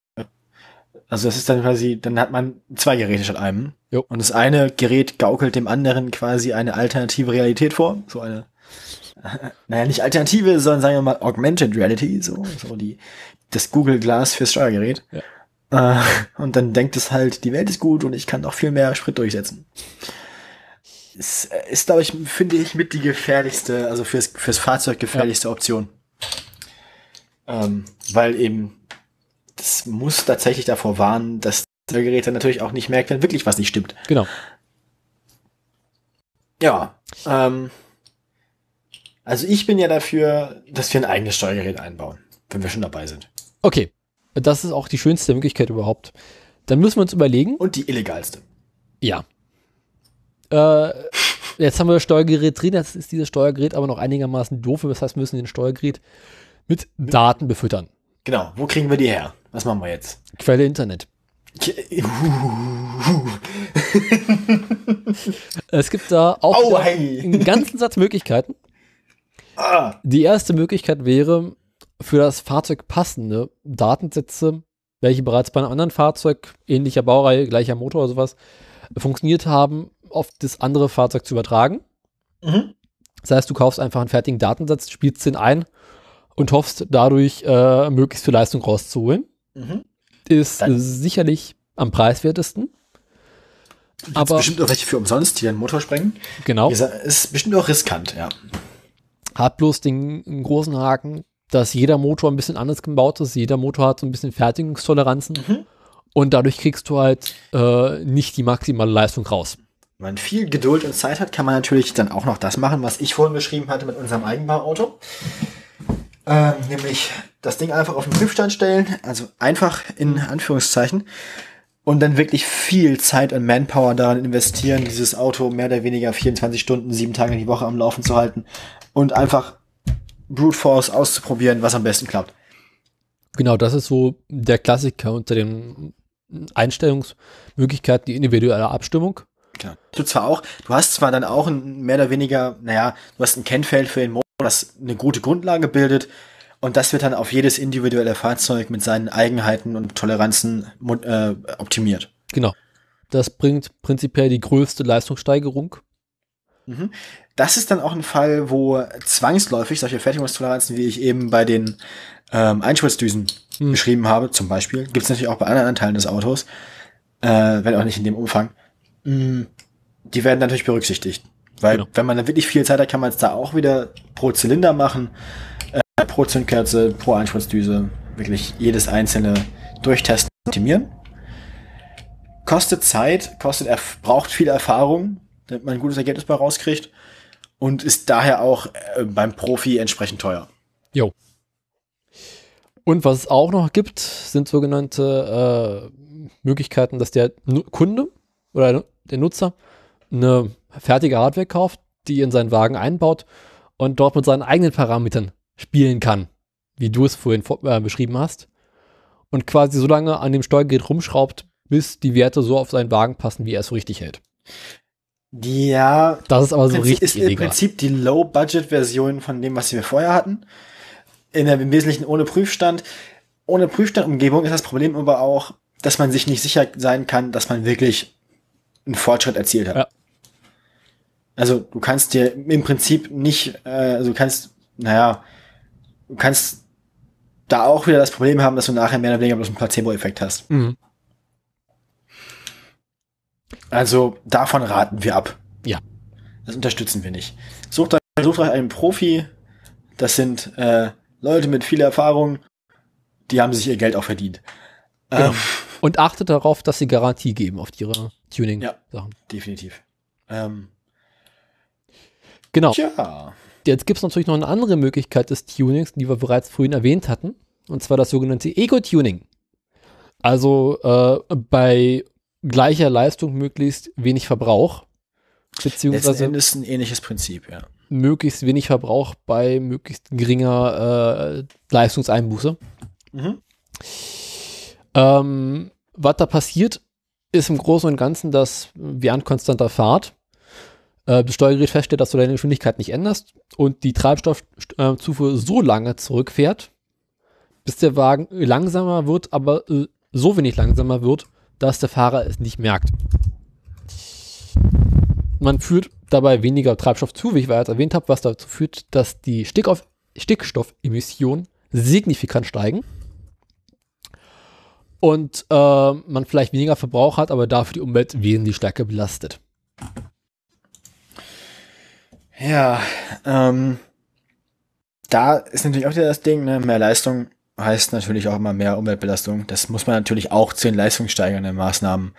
A: Also das ist dann quasi, dann hat man zwei Geräte statt einem.
B: Jo.
A: Und das eine Gerät gaukelt dem anderen quasi eine alternative Realität vor. So eine, naja, nicht alternative, sondern sagen wir mal Augmented Reality, so, so die, das Google Glass fürs Steuergerät.
B: Ja.
A: Äh, und dann denkt es halt, die Welt ist gut und ich kann noch viel mehr Sprit durchsetzen. Es ist, glaube ich, finde ich, mit die gefährlichste, also fürs, fürs Fahrzeug gefährlichste ja. Option. Ähm, weil eben, das muss tatsächlich davor warnen, dass der Gerät dann natürlich auch nicht merkt, wenn wirklich was nicht stimmt.
B: Genau.
A: Ja, ähm, also ich bin ja dafür, dass wir ein eigenes Steuergerät einbauen, wenn wir schon dabei sind.
B: Okay, das ist auch die schönste Möglichkeit überhaupt. Dann müssen wir uns überlegen.
A: Und die illegalste.
B: Ja. Äh, jetzt haben wir das Steuergerät drin, jetzt ist dieses Steuergerät aber noch einigermaßen doof, das heißt, wir müssen den Steuergerät mit Daten befüttern.
A: Genau, wo kriegen wir die her? Was machen wir jetzt?
B: Quelle Internet. es gibt da auch einen ganzen Satz Möglichkeiten. Ah. Die erste Möglichkeit wäre, für das Fahrzeug passende Datensätze, welche bereits bei einem anderen Fahrzeug ähnlicher Baureihe, gleicher Motor oder sowas, funktioniert haben, auf das andere Fahrzeug zu übertragen. Mhm. Das heißt, du kaufst einfach einen fertigen Datensatz, spielst den ein und hoffst dadurch äh, möglichst viel Leistung rauszuholen. Mhm. Ist Dann sicherlich am preiswertesten.
A: Gibt's aber bestimmt auch welche für umsonst, die den Motor sprengen.
B: Genau.
A: Ist bestimmt auch riskant, ja.
B: Hat bloß den großen Haken, dass jeder Motor ein bisschen anders gebaut ist. Jeder Motor hat so ein bisschen Fertigungstoleranzen. Mhm. Und dadurch kriegst du halt äh, nicht die maximale Leistung raus.
A: Wenn man viel Geduld und Zeit hat, kann man natürlich dann auch noch das machen, was ich vorhin beschrieben hatte mit unserem Eigenbauauto. Ähm, nämlich das Ding einfach auf den Prüfstand stellen, also einfach in Anführungszeichen, und dann wirklich viel Zeit und Manpower daran investieren, dieses Auto mehr oder weniger 24 Stunden, sieben Tage die Woche am Laufen zu halten und einfach Brute Force auszuprobieren, was am besten klappt.
B: Genau, das ist so der Klassiker unter den Einstellungsmöglichkeiten, die individuelle Abstimmung.
A: Genau. Du zwar auch, du hast zwar dann auch ein mehr oder weniger, naja, du hast ein Kennfeld für den Motor, das eine gute Grundlage bildet und das wird dann auf jedes individuelle Fahrzeug mit seinen Eigenheiten und Toleranzen äh, optimiert.
B: Genau. Das bringt prinzipiell die größte Leistungssteigerung.
A: Mhm. Das ist dann auch ein Fall, wo zwangsläufig solche Fertigungstoleranzen, wie ich eben bei den ähm, Einspritzdüsen mhm. beschrieben habe, zum Beispiel, gibt es natürlich auch bei anderen Anteilen des Autos, äh, wenn auch nicht in dem Umfang, mh, mm, die werden natürlich berücksichtigt. Weil genau. wenn man dann wirklich viel Zeit hat, kann man es da auch wieder pro Zylinder machen, äh, pro Zündkerze, pro Einspritzdüse, wirklich jedes einzelne durchtesten, optimieren. Kostet Zeit, kostet, braucht viel Erfahrung, damit man ein gutes Ergebnis bei rauskriegt und ist daher auch äh, beim Profi entsprechend teuer.
B: Jo. Und was es auch noch gibt, sind sogenannte äh, Möglichkeiten, dass der Kunde oder der Nutzer eine fertige Hardware kauft, die in seinen Wagen einbaut und dort mit seinen eigenen Parametern spielen kann, wie du es vorhin äh, beschrieben hast. Und quasi so lange an dem Steuergerät rumschraubt, bis die Werte so auf seinen Wagen passen, wie er es so richtig hält.
A: Ja.
B: Das ist aber so richtig
A: ist im Prinzip die Low-Budget-Version von dem, was wir vorher hatten. In der, Im Wesentlichen ohne Prüfstand. Ohne Prüfstandumgebung ist das Problem aber auch, dass man sich nicht sicher sein kann, dass man wirklich einen Fortschritt erzielt hat. Ja. Also du kannst dir im Prinzip nicht, äh, also du kannst, naja, du kannst da auch wieder das Problem haben, dass du nachher mehr oder weniger bloß einen Placebo-Effekt hast. Mhm. Also davon raten wir ab.
B: Ja.
A: Das unterstützen wir nicht. Sucht euch, sucht euch einen Profi. Das sind äh, Leute mit viel Erfahrung. Die haben sich ihr Geld auch verdient.
B: Genau. Ähm, Und achtet darauf, dass sie Garantie geben auf ihre Tuning-Sachen.
A: Ja, definitiv. Ähm,
B: genau.
A: Tja.
B: Jetzt gibt es natürlich noch eine andere Möglichkeit des Tunings, die wir bereits vorhin erwähnt hatten. Und zwar das sogenannte Ego-Tuning. Also äh, bei gleicher Leistung möglichst wenig Verbrauch.
A: Beziehungsweise ist ein ähnliches Prinzip, ja.
B: Möglichst wenig Verbrauch bei möglichst geringer äh, Leistungseinbuße. Mhm. Ähm, was da passiert, ist im Großen und Ganzen, dass während konstanter Fahrt äh, das Steuergerät feststellt, dass du deine Geschwindigkeit nicht änderst und die Treibstoffzufuhr so lange zurückfährt, bis der Wagen langsamer wird, aber äh, so wenig langsamer wird, dass der Fahrer es nicht merkt. Man führt dabei weniger Treibstoff zu, wie ich bereits erwähnt habe, was dazu führt, dass die Stickstoffemissionen signifikant steigen. und äh, man vielleicht weniger Verbrauch hat, aber dafür die Umwelt wesentlich stärker belastet.
A: Ja, ähm, da ist natürlich auch wieder das Ding, ne? mehr Leistung heißt natürlich auch immer mehr Umweltbelastung. Das muss man natürlich auch zu den leistungssteigernden Maßnahmen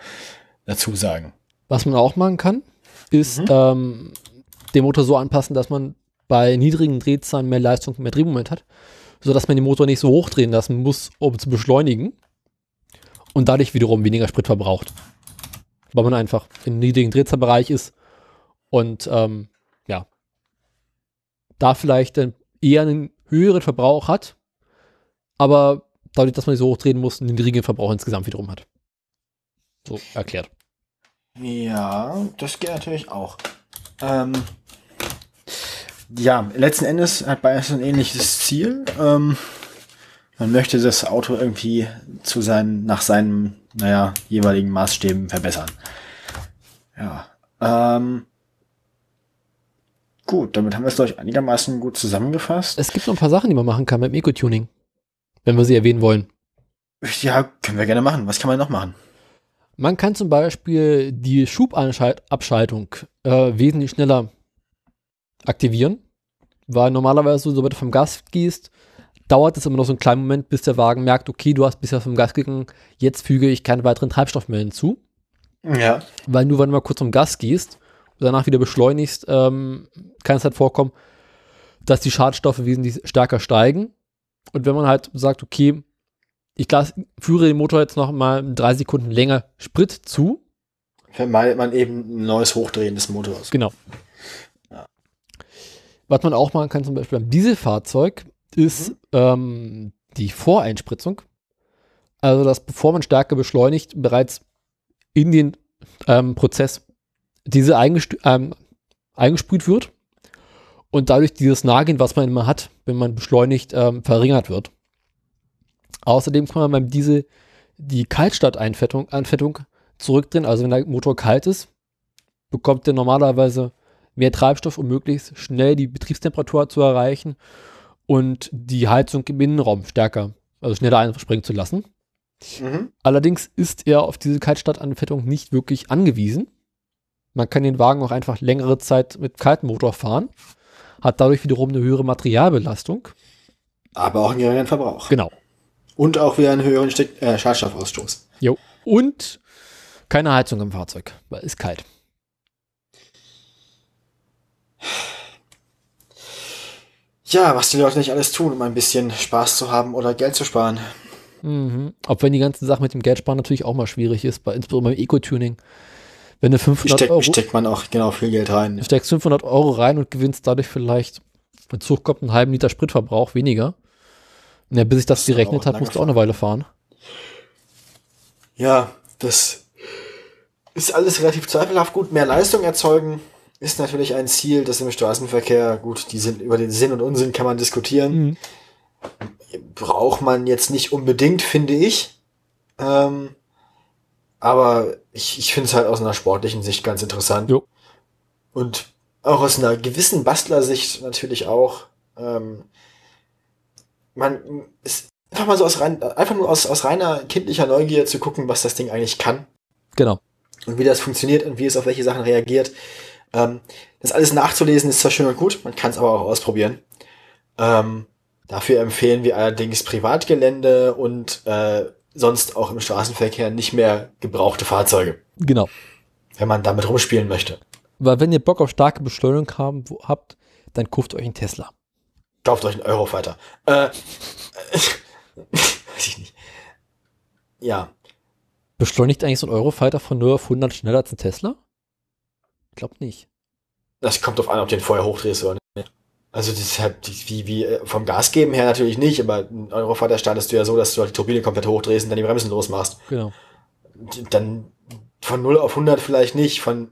A: dazu sagen.
B: Was man auch machen kann, ist mhm. ähm, den Motor so anpassen, dass man bei niedrigen Drehzahlen mehr Leistung, mehr Drehmoment hat, sodass man den Motor nicht so hochdrehen lassen muss, um zu beschleunigen und dadurch wiederum weniger Sprit verbraucht. Weil man einfach im niedrigen Drehzahlbereich ist und ähm, ja, da vielleicht dann eher einen höheren Verbrauch hat, aber dadurch, dass man nicht so hochdrehen muss, einen niedrigen Verbrauch insgesamt wiederum hat. So erklärt.
A: Ja, das geht natürlich auch. Ähm, ja, letzten Endes hat beides ein ähnliches Ziel. Ähm, man möchte das Auto irgendwie zu seinen, nach seinen, naja, jeweiligen Maßstäben verbessern. Ja. Ähm, gut, damit haben wir es, glaube ich, einigermaßen gut zusammengefasst.
B: Es gibt noch ein paar Sachen, die man machen kann beim Eco-Tuning, wenn wir sie erwähnen wollen.
A: Ja, können wir gerne machen. Was kann man noch machen?
B: Man kann zum Beispiel die Schubabschaltung äh, wesentlich schneller aktivieren, weil normalerweise, sobald du vom Gas gehst, dauert es immer noch so einen kleinen Moment, bis der Wagen merkt, okay, du hast bisher vom Gas gegangen, jetzt füge ich keinen weiteren Treibstoff mehr hinzu.
A: Ja.
B: Weil nur wenn du mal kurz vom Gas gehst und danach wieder beschleunigst, ähm, kann es halt vorkommen, dass die Schadstoffe wesentlich stärker steigen. Und wenn man halt sagt, okay, ich las, führe den Motor jetzt noch mal drei Sekunden länger Sprit zu.
A: Vermeidet man eben ein neues Hochdrehen des Motors.
B: Genau. Ja. Was man auch machen kann, zum Beispiel beim Dieselfahrzeug, ist mhm. ähm, die Voreinspritzung. Also, dass bevor man stärker beschleunigt, bereits in den ähm, Prozess diese ähm, eingesprüht wird und dadurch dieses Nageln, was man immer hat, wenn man beschleunigt, ähm, verringert wird. Außerdem kann man beim Diesel die Kaltstadtanfettung Anfettung zurückdrehen. Also wenn der Motor kalt ist, bekommt der normalerweise mehr Treibstoff, um möglichst schnell die Betriebstemperatur zu erreichen und die Heizung im Innenraum stärker, also schneller einspringen zu lassen. Mhm. Allerdings ist er auf diese Kaltstadtanfettung nicht wirklich angewiesen. Man kann den Wagen auch einfach längere Zeit mit kaltem Motor fahren, hat dadurch wiederum eine höhere Materialbelastung.
A: Aber auch einen geringeren Verbrauch.
B: Genau.
A: Und auch wieder einen höheren Stick äh, Schadstoffausstoß.
B: Jo. Und keine Heizung im Fahrzeug, weil es kalt.
A: Ja, was die Leute nicht alles tun, um ein bisschen Spaß zu haben oder Geld zu sparen.
B: Mhm. Auch wenn die ganze Sache mit dem Geldsparen natürlich auch mal schwierig ist, bei, insbesondere beim Eco-Tuning. Wenn du 500
A: Steck,
B: Euro...
A: Steckt man auch genau viel Geld rein.
B: Du steckst 500 Euro rein und gewinnst dadurch vielleicht, wenn Zug kommt, einen halben Liter Spritverbrauch weniger. Ja, bis ich das, das gerechnet habe, musst du auch eine Weile fahren.
A: Ja, das ist alles relativ zweifelhaft. Gut, mehr Leistung erzeugen ist natürlich ein Ziel, das im Straßenverkehr, gut, die sind, über den Sinn und Unsinn kann man diskutieren. Mhm. Braucht man jetzt nicht unbedingt, finde ich. Ähm, aber ich, ich finde es halt aus einer sportlichen Sicht ganz interessant. Jo. Und auch aus einer gewissen Bastlersicht natürlich auch. Ähm, man ist einfach mal so aus rein, einfach nur aus, aus reiner kindlicher Neugier zu gucken, was das Ding eigentlich kann.
B: Genau.
A: Und wie das funktioniert und wie es auf welche Sachen reagiert. Ähm, das alles nachzulesen ist zwar schön und gut, man kann es aber auch ausprobieren. Ähm, dafür empfehlen wir allerdings Privatgelände und äh, sonst auch im Straßenverkehr nicht mehr gebrauchte Fahrzeuge.
B: Genau.
A: Wenn man damit rumspielen möchte.
B: Weil wenn ihr Bock auf starke Beschleunigung haben, habt, dann kauft euch einen Tesla.
A: Kauft euch einen Eurofighter. Äh, weiß ich nicht. Ja.
B: Beschleunigt eigentlich so ein Eurofighter von 0 auf 100 schneller als ein Tesla? Ich glaube nicht.
A: Das kommt auf an, ob du den vorher hochdrehst oder nicht. Also halt wie, wie äh, vom Gas geben her natürlich nicht, aber ein Eurofighter startest du ja so, dass du halt die Turbine komplett hochdrehst und dann die Bremsen losmachst.
B: Genau.
A: Dann von 0 auf 100 vielleicht nicht, von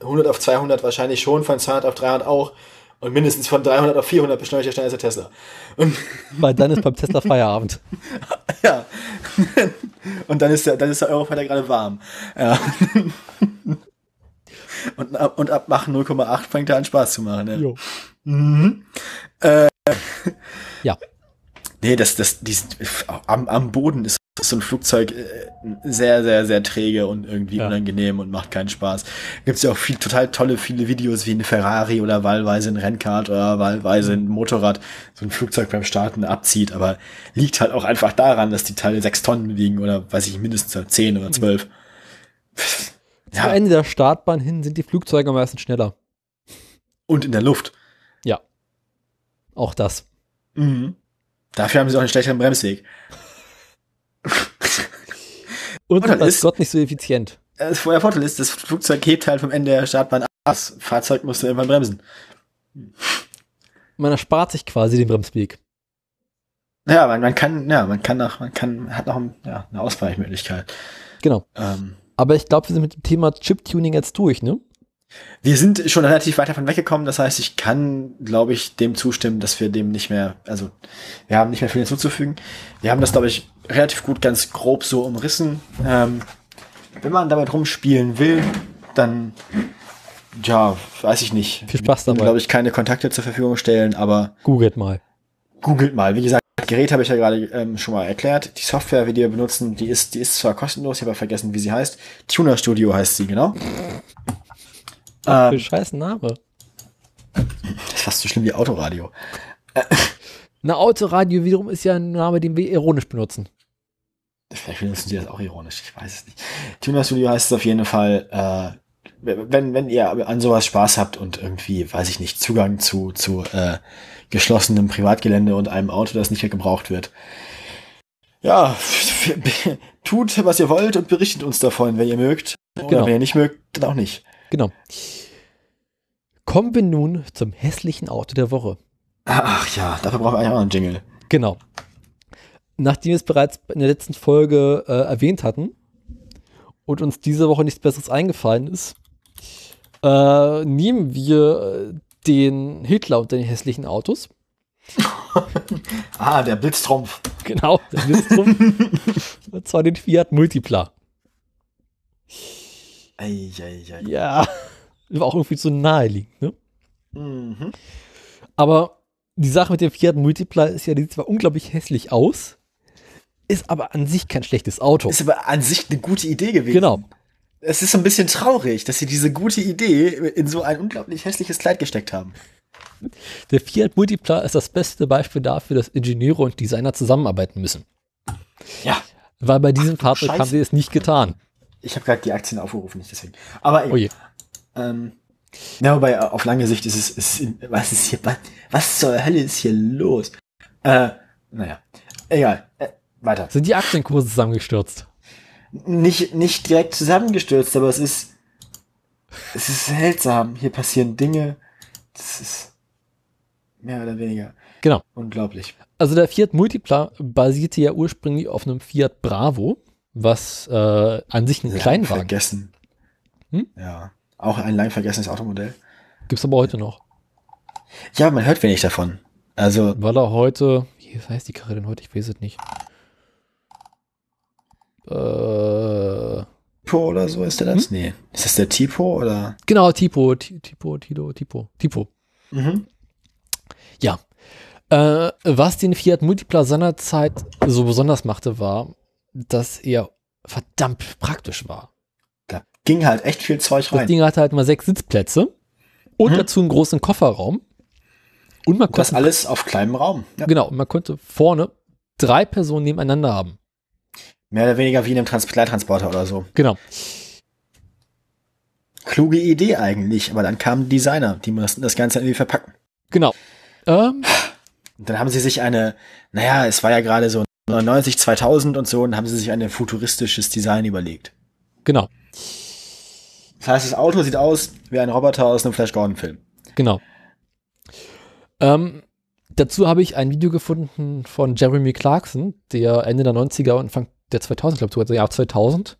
A: 100 auf 200 wahrscheinlich schon, von 200 auf 300 auch. Und mindestens von 300 auf 400 beschleunigt er schneller als der Tesla. Und
B: Weil dann ist beim Tesla Feierabend.
A: ja. Und dann ist der, dann ist der Eurofighter gerade warm. Ja. Und ab, und ab Mach 0,8 fängt er an Spaß zu machen. Ja.
B: Jo. Mhm. Äh, ja.
A: Nee, das, das, die, am, am Boden ist so ein Flugzeug äh, sehr, sehr, sehr träge und irgendwie ja. unangenehm und macht keinen Spaß. Gibt es ja auch viel, total tolle, viele Videos wie ein Ferrari oder wahlweise ein Rennkart oder wahlweise ein Motorrad so ein Flugzeug beim Starten abzieht, aber liegt halt auch einfach daran, dass die Teile sechs Tonnen wiegen oder weiß ich mindestens zehn oder zwölf.
B: Ja. Zum Ende der Startbahn hin sind die Flugzeuge meistens schneller.
A: Und in der Luft.
B: Auch das.
A: Mhm. Dafür haben sie auch einen schlechteren Bremsweg.
B: Und als Gott nicht so effizient.
A: Das Vorteil ist, das Flugzeug hebt halt vom Ende der Startbahn ab. Das Fahrzeug musste irgendwann bremsen.
B: Man erspart sich quasi den Bremsweg.
A: Ja, man, man kann, ja, man kann noch, man kann, hat noch ein, ja, eine Ausweichmöglichkeit.
B: Genau. Ähm, Aber ich glaube, wir sind mit dem Thema Chip-Tuning jetzt durch, ne?
A: Wir sind schon relativ weit davon weggekommen. Das heißt, ich kann, glaube ich, dem zustimmen, dass wir dem nicht mehr, also wir haben nicht mehr viel hinzuzufügen. Wir haben das, glaube ich, relativ gut ganz grob so umrissen. Ähm, wenn man damit rumspielen will, dann, ja, weiß ich nicht.
B: Viel Spaß dabei.
A: glaube ich, keine Kontakte zur Verfügung stellen, aber.
B: Googelt mal.
A: Googelt mal. Wie gesagt, das Gerät habe ich ja gerade ähm, schon mal erklärt. Die Software, die wir benutzen, die ist, die ist zwar kostenlos, ich habe vergessen, wie sie heißt. Tuner Studio heißt sie, genau.
B: Für ähm, scheiß Name.
A: Das ist fast so schlimm wie Autoradio.
B: Na, Autoradio wiederum ist ja ein Name, den wir ironisch benutzen.
A: Vielleicht benutzen sie das auch ironisch, ich weiß es nicht. Tuner Studio heißt es auf jeden Fall, äh, wenn, wenn ihr an sowas Spaß habt und irgendwie, weiß ich nicht, Zugang zu, zu äh, geschlossenem Privatgelände und einem Auto, das nicht mehr gebraucht wird. Ja, tut, was ihr wollt und berichtet uns davon, wenn ihr mögt. Genau. Oder wenn ihr nicht mögt, dann auch nicht.
B: Genau. Kommen wir nun zum hässlichen Auto der Woche.
A: Ach ja, dafür brauchen wir eigentlich auch einen Jingle.
B: Genau. Nachdem wir es bereits in der letzten Folge äh, erwähnt hatten und uns diese Woche nichts Besseres eingefallen ist, äh, nehmen wir äh, den Hitler unter den hässlichen Autos.
A: ah, der Blitztrumpf.
B: Genau, der Blitztrumpf. und zwar den Fiat Multipla.
A: Ei, ei, ei.
B: Ja, war auch irgendwie so naheliegend, ne? Mhm. Aber die Sache mit dem Fiat Multipla ist ja, die sieht zwar unglaublich hässlich aus, ist aber an sich kein schlechtes Auto.
A: Ist aber an sich eine gute Idee gewesen.
B: Genau.
A: Es ist so ein bisschen traurig, dass sie diese gute Idee in so ein unglaublich hässliches Kleid gesteckt haben.
B: Der Fiat Multipla ist das beste Beispiel dafür, dass Ingenieure und Designer zusammenarbeiten müssen.
A: Ja.
B: Weil bei diesem Fahrzeug haben sie es nicht getan.
A: Ich habe gerade die Aktien aufgerufen, nicht deswegen. Aber
B: oh je.
A: Ähm, ja, wobei auf lange Sicht ist es, ist, was ist hier, was, was zur Hölle ist hier los? Äh, naja, egal. Äh, weiter.
B: Sind die Aktienkurse zusammengestürzt?
A: Nicht, nicht direkt zusammengestürzt, aber es ist, es ist seltsam. Hier passieren Dinge. Das ist mehr oder weniger.
B: Genau.
A: Unglaublich.
B: Also der Fiat Multipla basierte ja ursprünglich auf einem Fiat Bravo was äh, an sich ein lang Kleinwagen.
A: vergessen. Hm? Ja, auch ein lang vergessenes Automodell.
B: Gibt's aber heute noch.
A: Ja, man hört wenig davon. Also.
B: Weil er heute, wie heißt die Karre denn heute? Ich weiß es nicht.
A: Äh. Tipo oder so ist der das? Hm? Nee. Ist das der Tipo oder?
B: Genau, Tipo, Tipo, Tilo, Tipo, Tipo. Mhm. Ja. Äh, was den Fiat Multipla seinerzeit so besonders machte, war, dass er verdammt praktisch war.
A: Da ging halt echt viel Zeug rein.
B: Das Ding hatte halt mal sechs Sitzplätze und hm. dazu einen großen Kofferraum.
A: Und man und das alles auf kleinem Raum.
B: Ja. Genau, und man konnte vorne drei Personen nebeneinander haben.
A: Mehr oder weniger wie in einem Trans Kleintransporter oder so.
B: Genau.
A: Kluge Idee eigentlich, aber dann kamen Designer, die mussten das Ganze irgendwie verpacken.
B: Genau.
A: Ähm. Und dann haben sie sich eine, naja, es war ja gerade so 90, 2000 und so, und haben sie sich ein futuristisches Design überlegt.
B: Genau.
A: Das heißt, das Auto sieht aus wie ein Roboter aus einem Flash Gordon-Film.
B: Genau. Ähm, dazu habe ich ein Video gefunden von Jeremy Clarkson, der Ende der 90er und Anfang der 2000, glaube ich, sogar Jahr 2000,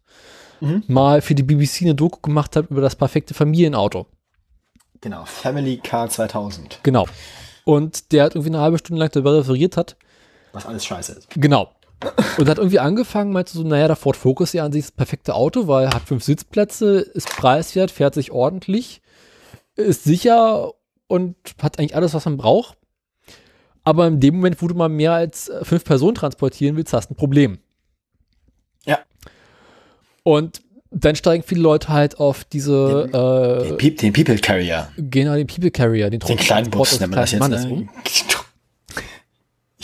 B: mhm. mal für die BBC eine Doku gemacht hat über das perfekte Familienauto.
A: Genau, Family Car 2000.
B: Genau. Und der hat irgendwie eine halbe Stunde lang darüber referiert hat,
A: was alles scheiße ist.
B: Genau. Und hat irgendwie angefangen, meinte so, naja, der Ford Focus ja an sich das perfekte Auto, weil er hat fünf Sitzplätze, ist preiswert, fährt sich ordentlich, ist sicher und hat eigentlich alles, was man braucht. Aber in dem Moment, wo du mal mehr als äh, fünf Personen transportieren willst, hast du ein Problem.
A: Ja.
B: Und dann steigen viele Leute halt auf diese,
A: Den,
B: äh,
A: den People Carrier.
B: genau, den People Carrier, den
A: Den kleinen Bus nennt man das jetzt.
B: Mannes
A: Ne?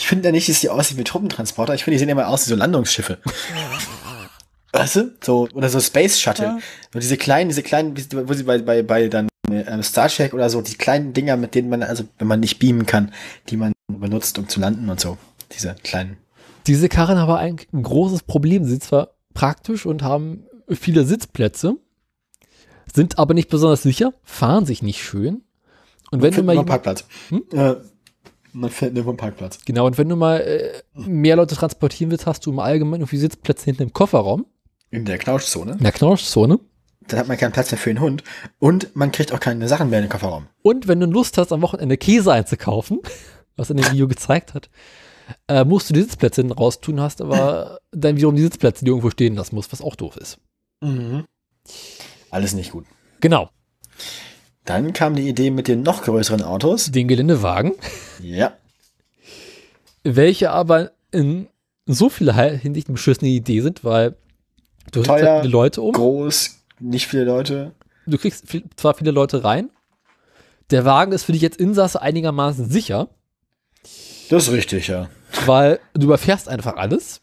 A: Ich finde ja nicht, dass die aussehen wie Truppentransporter. Ich finde, die sehen immer aus wie so Landungsschiffe. Weißt du? So, oder so Space Shuttle.
B: Ja.
A: So diese kleinen, diese kleinen, wo sie bei, bei, bei dann ähm, Star Trek oder so, die kleinen Dinger, mit denen man, also wenn man nicht beamen kann, die man benutzt, um zu landen und so. Diese kleinen.
B: Diese Karren haben aber eigentlich ein großes Problem. Sie sind zwar praktisch und haben viele Sitzplätze, sind aber nicht besonders sicher, fahren sich nicht schön. Und wenn du mal jemand,
A: Parkplatz.
B: Hm?
A: Äh, man findet nirgendwo einen Parkplatz.
B: genau, und wenn du mal äh, mehr Leute transportieren willst, hast du im Allgemeinen irgendwie Sitzplätze hinten im Kofferraum,
A: In der Knautschzone.
B: in der Knautschzone.
A: Dann hat man keinen Platz mehr für den Hund. Und man kriegt auch keine Sachen mehr in den Kofferraum.
B: Und wenn du Lust hast, am Wochenende Käse einzukaufen, was in dem Video gezeigt hat, äh, musst du die Sitzplätze hinten raustun, hast aber dann wiederum die Sitzplätze, die irgendwo stehen lassen musst, was auch doof ist.
A: Mhm. Alles nicht gut.
B: Genau.
A: Dann kam die Idee mit den noch größeren Autos.
B: Den Geländewagen,
A: Ja.
B: welche aber in so vieler Hinsicht eine beschissene Idee sind, weil du kriegst
A: Teuer,
B: halt viele Leute um,
A: Groß, nicht viele Leute.
B: du kriegst viel, zwar viele Leute rein, der Wagen ist für dich jetzt Insasse einigermaßen sicher,
A: Das ist richtig, ja.
B: weil du überfährst einfach alles,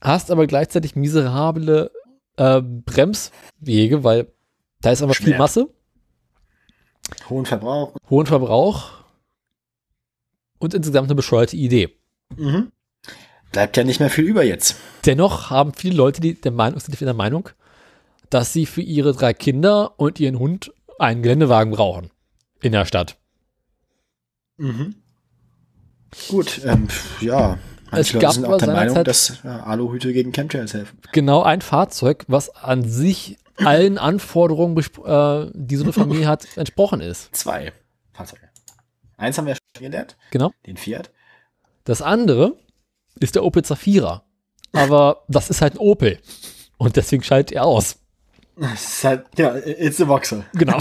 B: hast aber gleichzeitig miserable äh, Bremswege, weil da ist einfach viel. Masse,
A: Hohen Verbrauch.
B: hohen Verbrauch und insgesamt eine bescheuerte Idee.
A: Mhm. Bleibt ja nicht mehr viel über jetzt.
B: Dennoch haben viele Leute die der Meinung, sind der Meinung, dass sie für ihre drei Kinder und ihren Hund einen Geländewagen brauchen in der Stadt.
A: Mhm. Gut, ähm, ja. Manche
B: gab
A: Leute sind auch der Meinung,
B: seinerzeit-
A: dass ja, Aluhüte gegen Chemtrails helfen.
B: Genau ein Fahrzeug, was an sich allen Anforderungen, äh, die so eine Familie hat, entsprochen ist.
A: Zwei Fahrzeuge. Eins haben wir schon gelernt,
B: Genau.
A: den Fiat.
B: Das andere ist der Opel Zafira. Aber das ist halt ein Opel. Und deswegen schaltet er aus.
A: Das ist halt, ja, it's a Voxel.
B: Genau.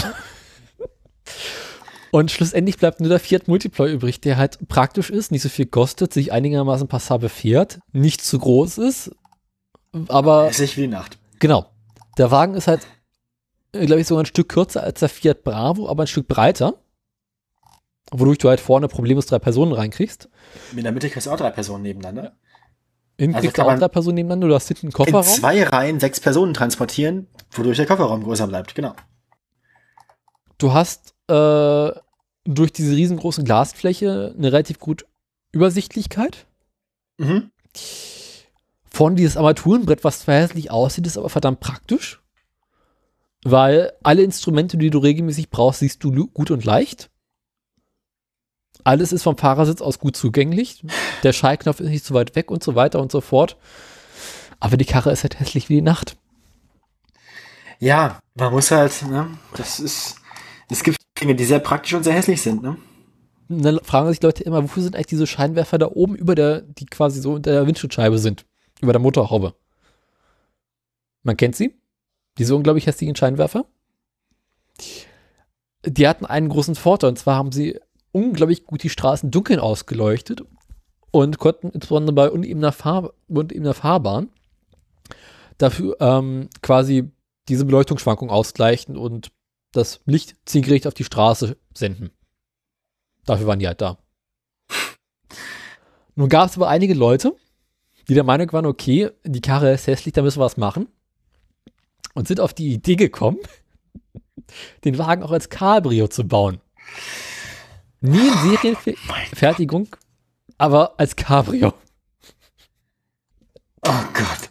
B: Und schlussendlich bleibt nur der Fiat Multiploy übrig, der halt praktisch ist, nicht so viel kostet, sich einigermaßen passabel fährt, nicht zu groß ist, aber
A: Hässlich wie die Nacht.
B: genau. Der Wagen ist halt, glaube ich, sogar ein Stück kürzer als der Fiat Bravo, aber ein Stück breiter, wodurch du halt vorne problemlos drei Personen reinkriegst.
A: In der Mitte kriegst du auch drei Personen nebeneinander.
B: Hinten
A: Also
B: kriegst du auch drei Personen nebeneinander, du hast hinten einen
A: In
B: Kofferraum.
A: zwei Reihen sechs Personen transportieren, wodurch der Kofferraum größer bleibt. Genau.
B: Du hast äh, durch diese riesengroße Glasfläche eine relativ gut Übersichtlichkeit.
A: Mhm.
B: Vorne dieses Armaturenbrett, was zwar hässlich aussieht, ist aber verdammt praktisch. Weil alle Instrumente, die du regelmäßig brauchst, siehst du gut und leicht. Alles ist vom Fahrersitz aus gut zugänglich. Der Schallknopf ist nicht zu weit weg und so weiter und so fort. Aber die Karre ist halt hässlich wie die Nacht.
A: Ja, man muss halt, ne, das ist, es gibt Dinge, die sehr praktisch und sehr hässlich sind, ne?
B: Und dann fragen sich Leute immer, wofür sind eigentlich diese Scheinwerfer da oben über der, die quasi so unter der Windschutzscheibe sind? Über der Motorhaube. Man kennt sie? Diese unglaublich hässlichen Scheinwerfer? Die hatten einen großen Vorteil, und zwar haben sie unglaublich gut die Straßen dunkel ausgeleuchtet und konnten insbesondere bei unebener, Fahr unebener Fahrbahn dafür ähm, quasi diese Beleuchtungsschwankung ausgleichen und das Licht zielgerichtet auf die Straße senden. Dafür waren die halt da. Nun gab es aber einige Leute, die der Meinung waren, okay, die Karre ist hässlich, da müssen wir was machen. Und sind auf die Idee gekommen, den Wagen auch als Cabrio zu bauen. Nie in Serienfertigung, aber als Cabrio.
A: Oh Gott.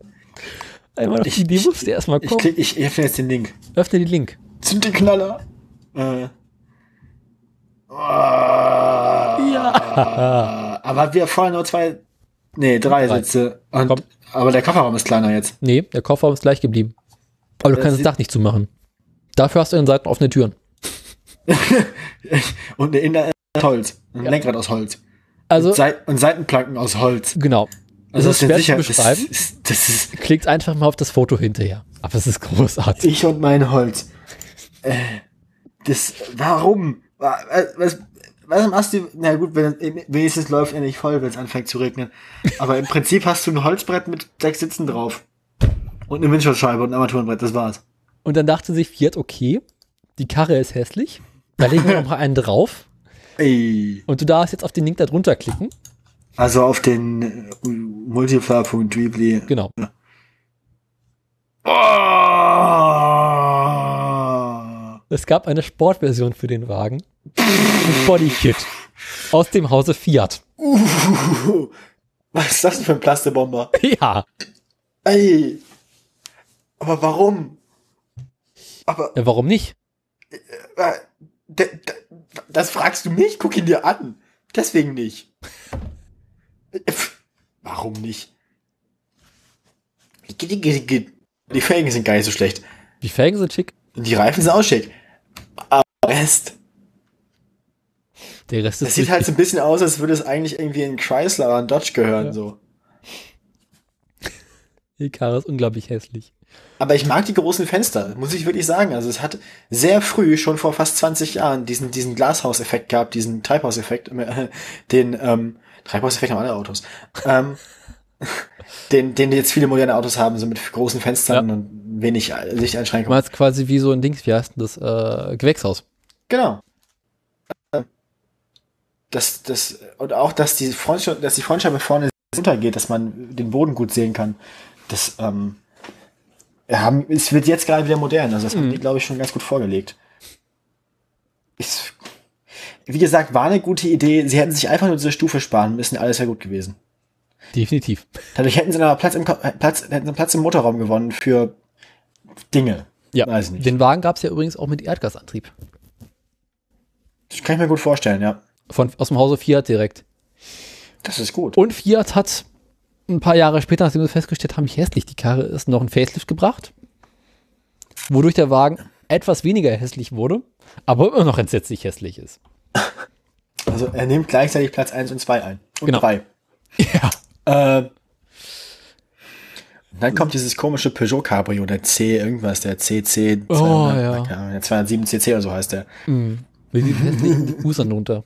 B: Einmal auf die
A: Ich-
B: musste er erstmal
A: Ich
B: kommen.
A: klick, ich öffne jetzt den Link.
B: Öffne den Link.
A: Sind die Knaller? Äh.
B: Ja.
A: Aber wir vorher nur zwei, nee, drei,
B: Drei.
A: Sitze. Und,
B: Komm.
A: aber der Kofferraum ist kleiner jetzt.
B: Nee, der Kofferraum ist gleich geblieben. Aber du kannst das Dach nicht zumachen. Dafür hast du an den Seiten offene Türen.
A: Und in der aus Holz. Ein
B: Ja.
A: Lenkrad aus Holz.
B: Also,
A: und, Seit und Seitenplanken aus Holz.
B: genau.
A: Also
B: Das ist schwer zu beschreiben.
A: Das ist, das ist
B: Klickt einfach mal auf das Foto hinterher. Aber es ist großartig.
A: ich und mein Holz. Äh, das, warum? Wa- Was, was machst du, na gut, wenn, wenigstens läuft er nicht voll, wenn es anfängt zu regnen. Aber im Prinzip hast du ein Holzbrett mit sechs Sitzen drauf. Und eine Windschutzscheibe und ein Armaturenbrett, das war's.
B: Und dann dachte sich Fiat, okay, die Karre ist hässlich. Da legen wir noch einen drauf.
A: Ey.
B: Und du darfst jetzt auf den Link da drunter klicken.
A: Also auf den äh, multiflar.weebly.
B: Genau.
A: Oh!
B: Es gab eine Sportversion für den Wagen. Mit Bodykit. Aus dem Hause Fiat.
A: Uh, was ist das denn für ein Plastebomber?
B: Ja.
A: Ey. Aber warum? Aber
B: ja warum nicht?
A: äh, d- das fragst du mich? Guck ihn dir an. Deswegen nicht. Äh, Warum nicht? Die, Felgen sind gar nicht so schlecht.
B: Die Felgen sind schick.
A: Die Reifen sind auch schick. Aber der Rest.
B: Der Rest
A: Das
B: ist
A: sieht halt so ein bisschen aus, als würde es eigentlich irgendwie in Chrysler oder in Dodge gehören,
B: Ja.
A: so.
B: Die Karre ist unglaublich hässlich.
A: Aber ich mag die großen Fenster, muss ich wirklich sagen. Also es hat sehr früh, schon vor fast 20 Jahren, diesen, diesen Glashauseffekt gehabt, diesen Treibhauseffekt, den, ähm, Treibhauseffekt haben alle Autos. Ähm, den, den jetzt viele moderne Autos haben, so mit großen Fenstern
B: Ja.
A: und wenig Lichteinschränkungen.
B: meinst quasi wie so ein Dings, wie heißt denn das? Äh, Gewächshaus.
A: Genau. Äh, Das, das, und auch, dass die Frontscheibe, dass die Frontscheibe vorne runtergeht, dass man den Boden gut sehen kann. Das, ähm, haben, es wird jetzt gerade wieder modern. Also das haben die, glaube ich, schon ganz gut vorgelegt. Ist, wie gesagt, war eine gute Idee. Sie hätten sich einfach nur diese Stufe sparen müssen. Alles wäre gut gewesen.
B: Definitiv.
A: Dadurch hätten sie aber Platz im, äh, Platz, hätten sie Platz im Motorraum gewonnen für Dinge.
B: Ja.
A: Weiß ich nicht.
B: Den Wagen gab es ja übrigens auch mit Erdgasantrieb.
A: Das kann ich mir gut vorstellen, ja.
B: Von, aus dem Hause Fiat direkt.
A: Das ist gut.
B: Und Fiat hat ein paar Jahre später, nachdem sie festgestellt haben, wie hässlich die Karre ist, noch ein Facelift gebracht. Wodurch der Wagen etwas weniger hässlich wurde, aber immer noch entsetzlich hässlich ist.
A: Also er nimmt gleichzeitig Platz 1 und 2 ein. Und
B: Genau.
A: 3.
B: Ja.
A: Äh, dann kommt dieses komische Peugeot Cabrio, der C irgendwas, der CC
B: Oh,
A: 200,
B: ja.
A: keine Ahnung, der 207 CC oder so heißt der.
B: Hässlich die Fußern runter.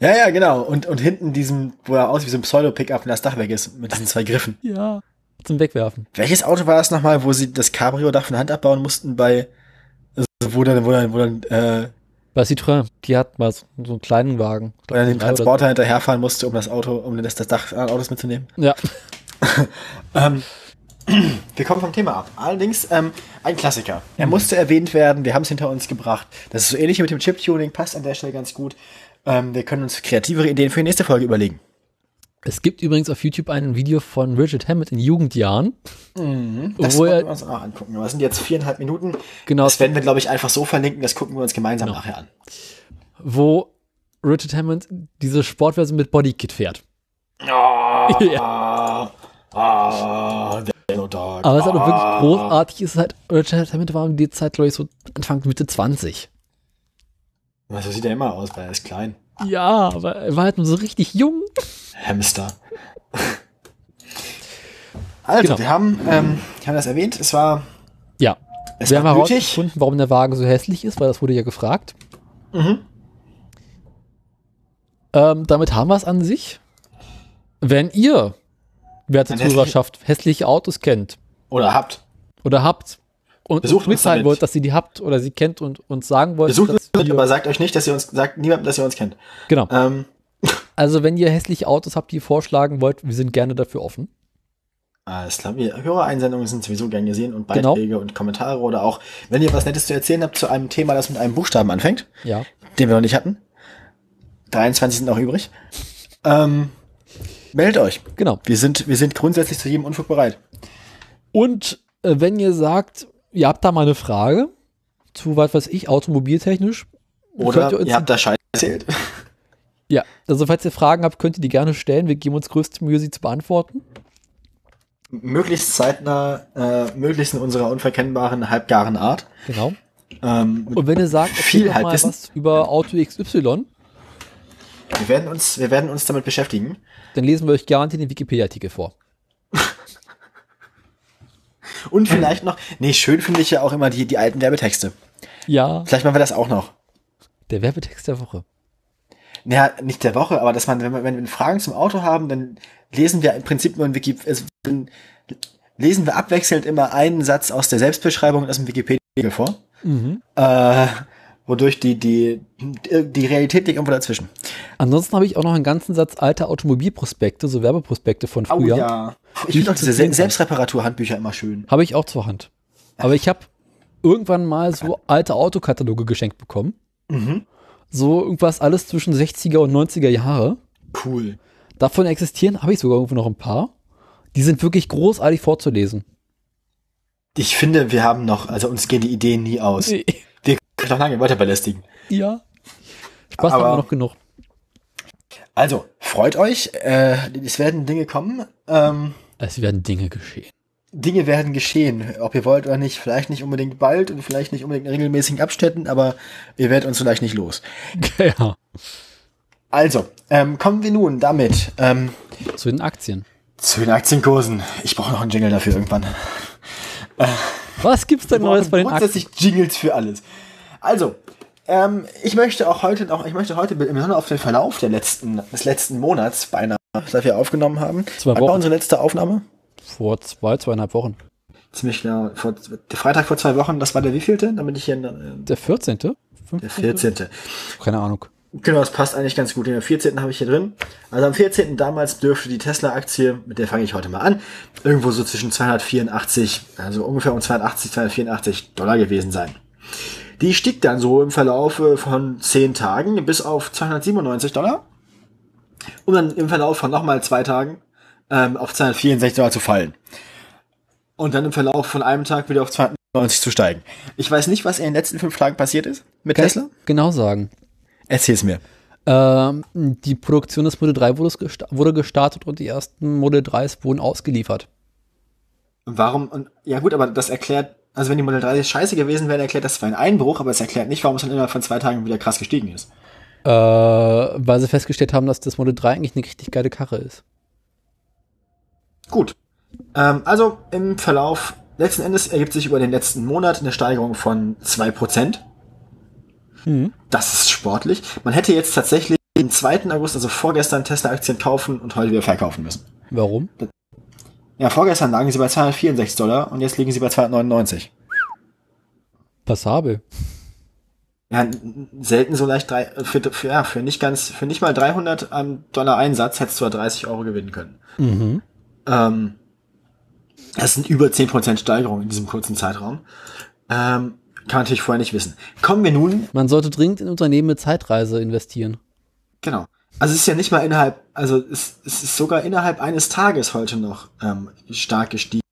A: Ja, ja, genau. Und, und hinten diesem, wo er aussieht wie so ein Pseudo-Pickup, wenn das Dach weg ist, mit diesen zwei Griffen.
B: Ja. Zum Wegwerfen.
A: Welches Auto war das nochmal, wo sie das Cabrio-Dach von der Hand abbauen mussten bei, also wo dann, wo dann, wo dann, äh,
B: Bei Citroën, die hat mal so, so einen kleinen Wagen.
A: wo er den Transporter hinterherfahren musste, um das Auto, um das, das Dach an Autos mitzunehmen?
B: Ja.
A: Ähm, wir kommen vom Thema ab. Allerdings ähm, ein Klassiker. Er musste erwähnt werden, wir haben es hinter uns gebracht. Das ist so ähnlich wie mit dem Chip-Tuning, passt an der Stelle ganz gut. Ähm, wir können uns kreativere Ideen für die nächste Folge überlegen.
B: Es gibt übrigens auf YouTube ein Video von Richard Hammett in Jugendjahren.
A: Das
B: Wo
A: wir uns auch angucken. Es sind jetzt viereinhalb Minuten.
B: Genau.
A: Das werden wir, glaube ich, einfach so verlinken. Das gucken wir uns gemeinsam
B: Genau.
A: nachher an.
B: wo Richard Hammond diese Sportversion mit Bodykit fährt.
A: Ah, ah, der Yellow Dog.
B: Aber was halt auch
A: ah.
B: wirklich großartig ist, halt, Richard Hammond war um die Zeit, glaube ich, so Anfang Mitte 20.
A: So sieht er immer aus, weil er ist klein.
B: Ja, aber er war halt nur so richtig jung.
A: Hamster. Also,
B: Genau.
A: wir haben, ähm, ich habe das erwähnt, es war,
B: Ja.
A: es
B: Wir haben
A: war nötig.
B: herausgefunden, warum der Wagen so hässlich ist, weil das wurde ja gefragt.
A: Mhm.
B: Ähm, damit haben wir es an sich. Wenn ihr, werte Zuhörerschaft, hässliche Autos kennt
A: Oder habt.
B: oder habt und
A: Besucht
B: mitteilen
A: damit.
B: wollt, dass ihr die habt oder sie kennt und uns sagen wollt,
A: Besucht uns,
B: wir-
A: aber sagt euch nicht, dass ihr uns, sagt niemandem, dass ihr uns kennt.
B: genau.
A: Ähm,
B: Also wenn ihr hässliche Autos habt, die ihr vorschlagen wollt, wir sind gerne dafür offen.
A: alles klar, wir Hörereinsendungen sind sowieso gern gesehen und
B: Genau.
A: Beiträge und Kommentare oder auch, wenn ihr was Nettes zu erzählen habt zu einem Thema, das mit einem Buchstaben anfängt,
B: Ja.
A: den wir noch nicht hatten. 23 sind noch übrig. Ähm, meldet euch.
B: Genau.
A: Wir sind, wir sind grundsätzlich zu jedem Unfug bereit.
B: Und äh, wenn ihr sagt, ihr habt da mal eine Frage zu, was weiß ich, automobiltechnisch,
A: Oder
B: ihr
A: ihr habt da Scheiße erzählt.
B: Ja, also falls ihr Fragen habt, könnt ihr die gerne stellen. Wir geben uns größte Mühe, sie zu beantworten.
A: möglichst zeitnah, äh, möglichst in unserer unverkennbaren, halbgaren Art.
B: Genau.
A: Ähm,
B: Und wenn ihr sagt,
A: Viel
B: mal was über Auto XY,
A: wir werden uns, wir werden uns damit beschäftigen.
B: dann lesen wir euch garantiert den Wikipedia-Artikel vor.
A: Und vielleicht noch, nee, schön finde ich ja auch immer die, die alten Werbetexte.
B: Ja,
A: Vielleicht machen wir das auch noch.
B: der Werbetext der Woche.
A: naja, nicht der Woche, aber dass man, wenn, wir, wenn wir Fragen zum Auto haben, dann lesen wir im Prinzip nur in Wikipedia, also, lesen wir abwechselnd immer einen Satz aus der Selbstbeschreibung aus dem Wikipedia vor. Mhm. Äh, wodurch die, die, die Realität liegt irgendwo dazwischen.
B: Ansonsten habe ich auch noch einen ganzen Satz alter Automobilprospekte, so Werbeprospekte von früher. Oh ja.
A: Ich finde auch diese Se Selbstreparaturhandbücher immer schön.
B: Habe ich auch zur Hand. Aber ich habe irgendwann mal so alte Autokataloge geschenkt bekommen. Mhm. So irgendwas alles zwischen 60er und 90er Jahre.
A: Cool.
B: Davon existieren, habe ich sogar irgendwo noch ein paar. Die sind wirklich großartig vorzulesen.
A: Ich finde, wir haben noch, also uns gehen die Ideen nie aus. wir können noch lange weiter belästigen.
B: Ja. Spaß Aber, haben wir noch genug.
A: Also, freut euch. Äh, es werden Dinge kommen. Ähm,
B: es werden Dinge geschehen.
A: Dinge werden geschehen, ob ihr wollt oder nicht. Vielleicht nicht unbedingt bald und vielleicht nicht unbedingt in regelmäßigen Abständen, aber ihr werdet uns vielleicht nicht los. Ja. Also, ähm, kommen wir nun damit ähm,
B: zu den Aktien.
A: Zu den Aktienkursen. Ich brauche noch einen Jingle dafür irgendwann.
B: Äh, Was gibt's denn Neues bei den
A: Aktien? Grundsätzlich Jingles für alles. Also, ähm, ich möchte auch heute noch, ich möchte heute im auf den Verlauf der letzten, des letzten Monats beinahe, seit wir aufgenommen haben.
B: Zwei Wochen.
A: War unsere letzte Aufnahme?
B: Vor zwei, zweieinhalb Wochen.
A: Ziemlich genau. Vor, der Freitag vor zwei Wochen, das war der wievielte? Damit ich hier. Äh,
B: der 14.
A: 15? Der 14.
B: Keine Ahnung.
A: Genau, das passt eigentlich ganz gut. Den 14. habe ich hier drin. Also am 14. damals dürfte die Tesla-Aktie, mit der fange ich heute mal an, irgendwo so zwischen 284, also ungefähr um 280, 284 Dollar gewesen sein. Die stieg dann so im Verlauf von 10 Tagen bis auf 297 Dollar. Um dann im Verlauf von nochmal zwei Tagen ähm, auf 264 Dollar zu fallen. Und dann im Verlauf von einem Tag wieder auf 290 zu steigen. Ich weiß nicht, was in den letzten fünf Tagen passiert ist mit Kann Tesla.
B: Genau sagen.
A: Erzähl's mir.
B: Ähm, die Produktion des Model 3 wurde, gesta wurde gestartet und die ersten Model 3s wurden ausgeliefert.
A: Warum? Ja gut, aber das erklärt, also wenn die Model 3 scheiße gewesen wären, erklärt das zwar ein Einbruch, aber es erklärt nicht, warum es dann innerhalb von zwei Tagen wieder krass gestiegen ist.
B: Äh, weil sie festgestellt haben, dass das Model 3 eigentlich eine richtig geile Karre ist.
A: Gut. Ähm, also im Verlauf, letzten Endes ergibt sich über den letzten Monat eine Steigerung von 2%. Mhm. Das ist sportlich. Man hätte jetzt tatsächlich den 2. August, also vorgestern, Tesla-Aktien kaufen und heute wieder verkaufen müssen.
B: Warum?
A: Ja, vorgestern lagen sie bei 264 Dollar und jetzt liegen sie bei 299.
B: Passabel.
A: Ja, selten so leicht drei, für, für, ja, für nicht ganz, für nicht mal 300 Dollar Einsatz hättest du 30 Euro gewinnen können. Mhm. Ähm, das sind über 10% Steigerung in diesem kurzen Zeitraum. Ähm, kann man natürlich vorher nicht wissen. Kommen wir nun.
B: Man sollte dringend in Unternehmen mit Zeitreise investieren.
A: Genau. Also es ist ja nicht mal innerhalb, also es, es ist sogar innerhalb eines Tages heute noch ähm, stark gestiegen.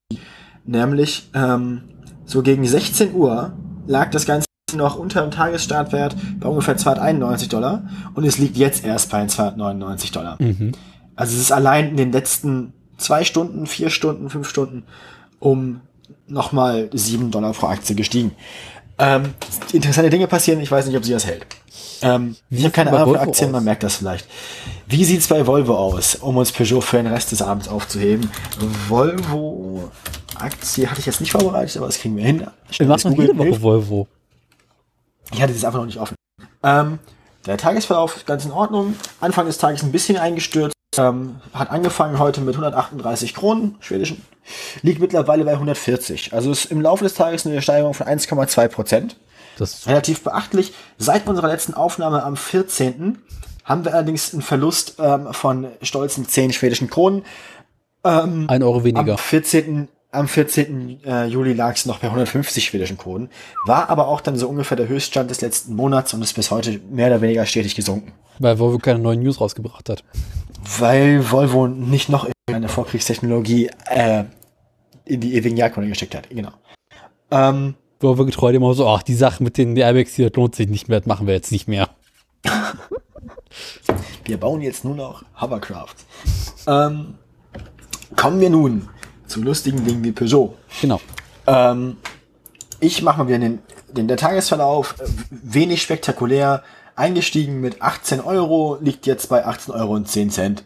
A: Nämlich ähm, so gegen 16 Uhr lag das Ganze noch unter dem Tagesstartwert bei ungefähr 291 Dollar und es liegt jetzt erst bei 299 Dollar. Mhm. Also es ist allein in den letzten zwei Stunden, vier Stunden, fünf Stunden um nochmal sieben Dollar pro Aktie gestiegen. Ähm, interessante Dinge passieren, ich weiß nicht, ob sie das hält. Ähm, ich habe keine Ahnung von Aktien, aus? man merkt das vielleicht. Wie sieht's bei Volvo aus, um uns Peugeot für den Rest des Abends aufzuheben? Volvo Aktie hatte ich jetzt nicht vorbereitet, aber das kriegen wir hin.
B: Wir machen jede Woche Volvo.
A: Ich hatte das einfach noch nicht offen. Ähm, der Tagesverlauf ist ganz in Ordnung. Anfang des Tages ein bisschen eingestürzt. Ähm, hat angefangen heute mit 138 Kronen, schwedischen, liegt mittlerweile bei 140. Also ist im Laufe des Tages eine Steigerung von 1,2 Prozent. Das ist relativ beachtlich. Seit unserer letzten Aufnahme am 14. haben wir allerdings einen Verlust ähm, von stolzen 10 schwedischen Kronen.
B: Ähm, Ein Euro weniger.
A: Am 14. Am 14. Äh, Juli lag es noch bei 150 schwedischen Kronen, war aber auch dann so ungefähr der Höchststand des letzten Monats und ist bis heute mehr oder weniger stetig gesunken.
B: Weil Volvo keine neuen News rausgebracht hat.
A: Weil Volvo nicht noch eine Vorkriegstechnologie äh, in die ewigen Jagdhunde gesteckt hat. Genau.
B: Ähm, Volvo getreut immer so, ach, die Sache mit den Airbags, die lohnt sich nicht mehr, das machen wir jetzt nicht mehr.
A: wir bauen jetzt nur noch Hovercraft. ähm, kommen wir nun zu lustigen Dingen wie Peugeot.
B: Genau.
A: Ähm, ich mache mal wieder den, den der Tagesverlauf. Wenig spektakulär. Eingestiegen mit 18 Euro, liegt jetzt bei 18 Euro und 10 Cent.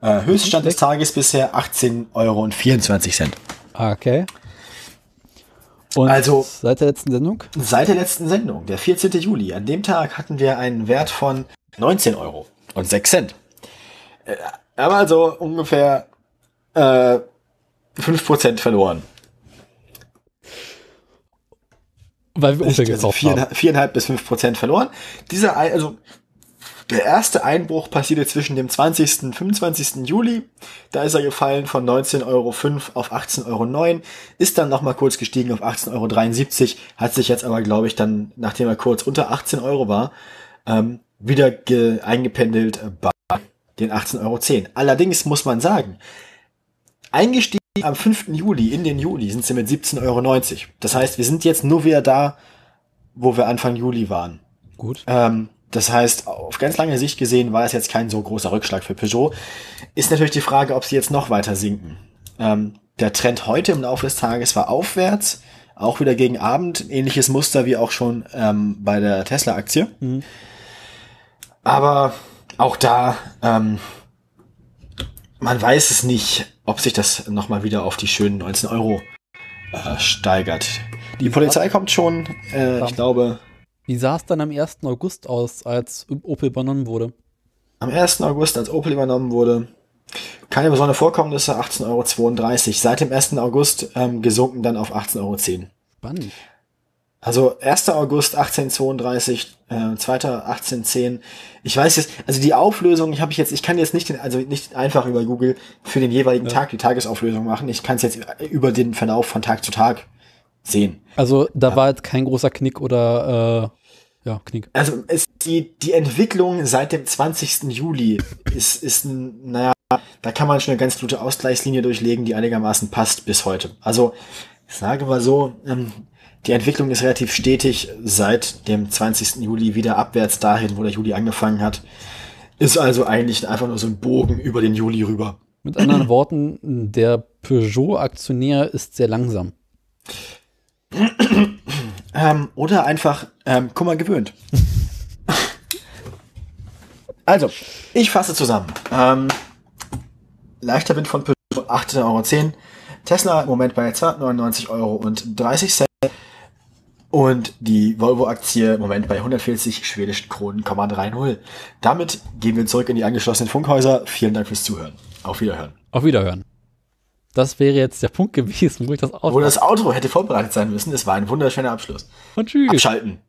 A: Äh, Höchststand des Tages bisher 18 Euro und 24 Cent.
B: Okay. Und also seit der letzten Sendung?
A: Seit der letzten Sendung, der 14. Juli. An dem Tag hatten wir einen Wert von 19 Euro. und 6 Cent. Äh, haben also ungefähr äh, 5% verloren.
B: Weil wir Opel
A: also
B: gekauft
A: vier,
B: haben.
A: viereinhalb bis fünf Prozent verloren. Dieser, also der erste Einbruch passierte zwischen dem 20. und 25. Juli. Da ist er gefallen von 19,05 Euro auf 18,09 Euro. Ist dann nochmal kurz gestiegen auf 18,73 Euro. Hat sich jetzt aber, glaube ich, dann, nachdem er kurz unter 18 Euro war, ähm, wieder ge eingependelt bei den 18,10 Euro. Allerdings muss man sagen, eingestiegen am 5. Juli, in den Juli, sind sie mit 17,90 Euro. Das heißt, wir sind jetzt nur wieder da, wo wir Anfang Juli waren.
B: Gut.
A: Ähm, das heißt, auf ganz lange Sicht gesehen war es jetzt kein so großer Rückschlag für Peugeot. Ist natürlich die Frage, ob sie jetzt noch weiter sinken. Ähm, der Trend heute im Laufe des Tages war aufwärts, auch wieder gegen Abend. Ähnliches Muster wie auch schon ähm, bei der Tesla-Aktie. Aber auch da, ähm, man weiß es nicht, ob sich das nochmal wieder auf die schönen 19 Euro äh, steigert. Die Polizei kommt schon, äh, ich glaube,
B: Wie sah es dann am 1. August aus, als Opel übernommen wurde?
A: Am 1. August, als Opel übernommen wurde, keine besonderen Vorkommnisse, 18,32 Euro. Seit dem 1. August ähm, gesunken dann auf 18,10 Euro.
B: Spannend.
A: Also 1. August 1832, äh, 2. 1810. Ich weiß jetzt, also die Auflösung, ich habe ich jetzt, ich kann jetzt nicht, den, also nicht einfach über Google für den jeweiligen Tag die Tagesauflösung machen. Ich kann es jetzt über den Verlauf von Tag zu Tag sehen.
B: Also da war jetzt kein großer Knick oder äh, ja, Knick.
A: Also es, die, die Entwicklung seit dem 20. Juli ist, ist ein, naja, da kann man schon eine ganz gute Ausgleichslinie durchlegen, die einigermaßen passt bis heute. Also, ich sage mal so, ähm, die Entwicklung ist relativ stetig seit dem 20. Juli wieder abwärts dahin, wo der Juli angefangen hat. Ist also eigentlich einfach nur so ein Bogen über den Juli rüber.
B: Mit anderen Worten, der Peugeot-Aktionär ist sehr langsam.
A: Ähm, oder einfach ähm, Kummer gewöhnt. also, ich fasse zusammen. Ähm, leichter Wind von Peugeot 18,10 Euro. Tesla im Moment bei 299 Euro und 30 Cent. Und die Volvo-Aktie im Moment bei 140 schwedischen Kronen, 30. Damit gehen wir zurück in die angeschlossenen Funkhäuser. Vielen Dank fürs Zuhören. Auf Wiederhören.
B: Auf Wiederhören. Das wäre jetzt der Punkt gewesen, wo ich das
A: Wo
B: Auto
A: das Auto hätte vorbereitet sein müssen, es war ein wunderschöner Abschluss.
B: und tschüss.
A: Abschalten.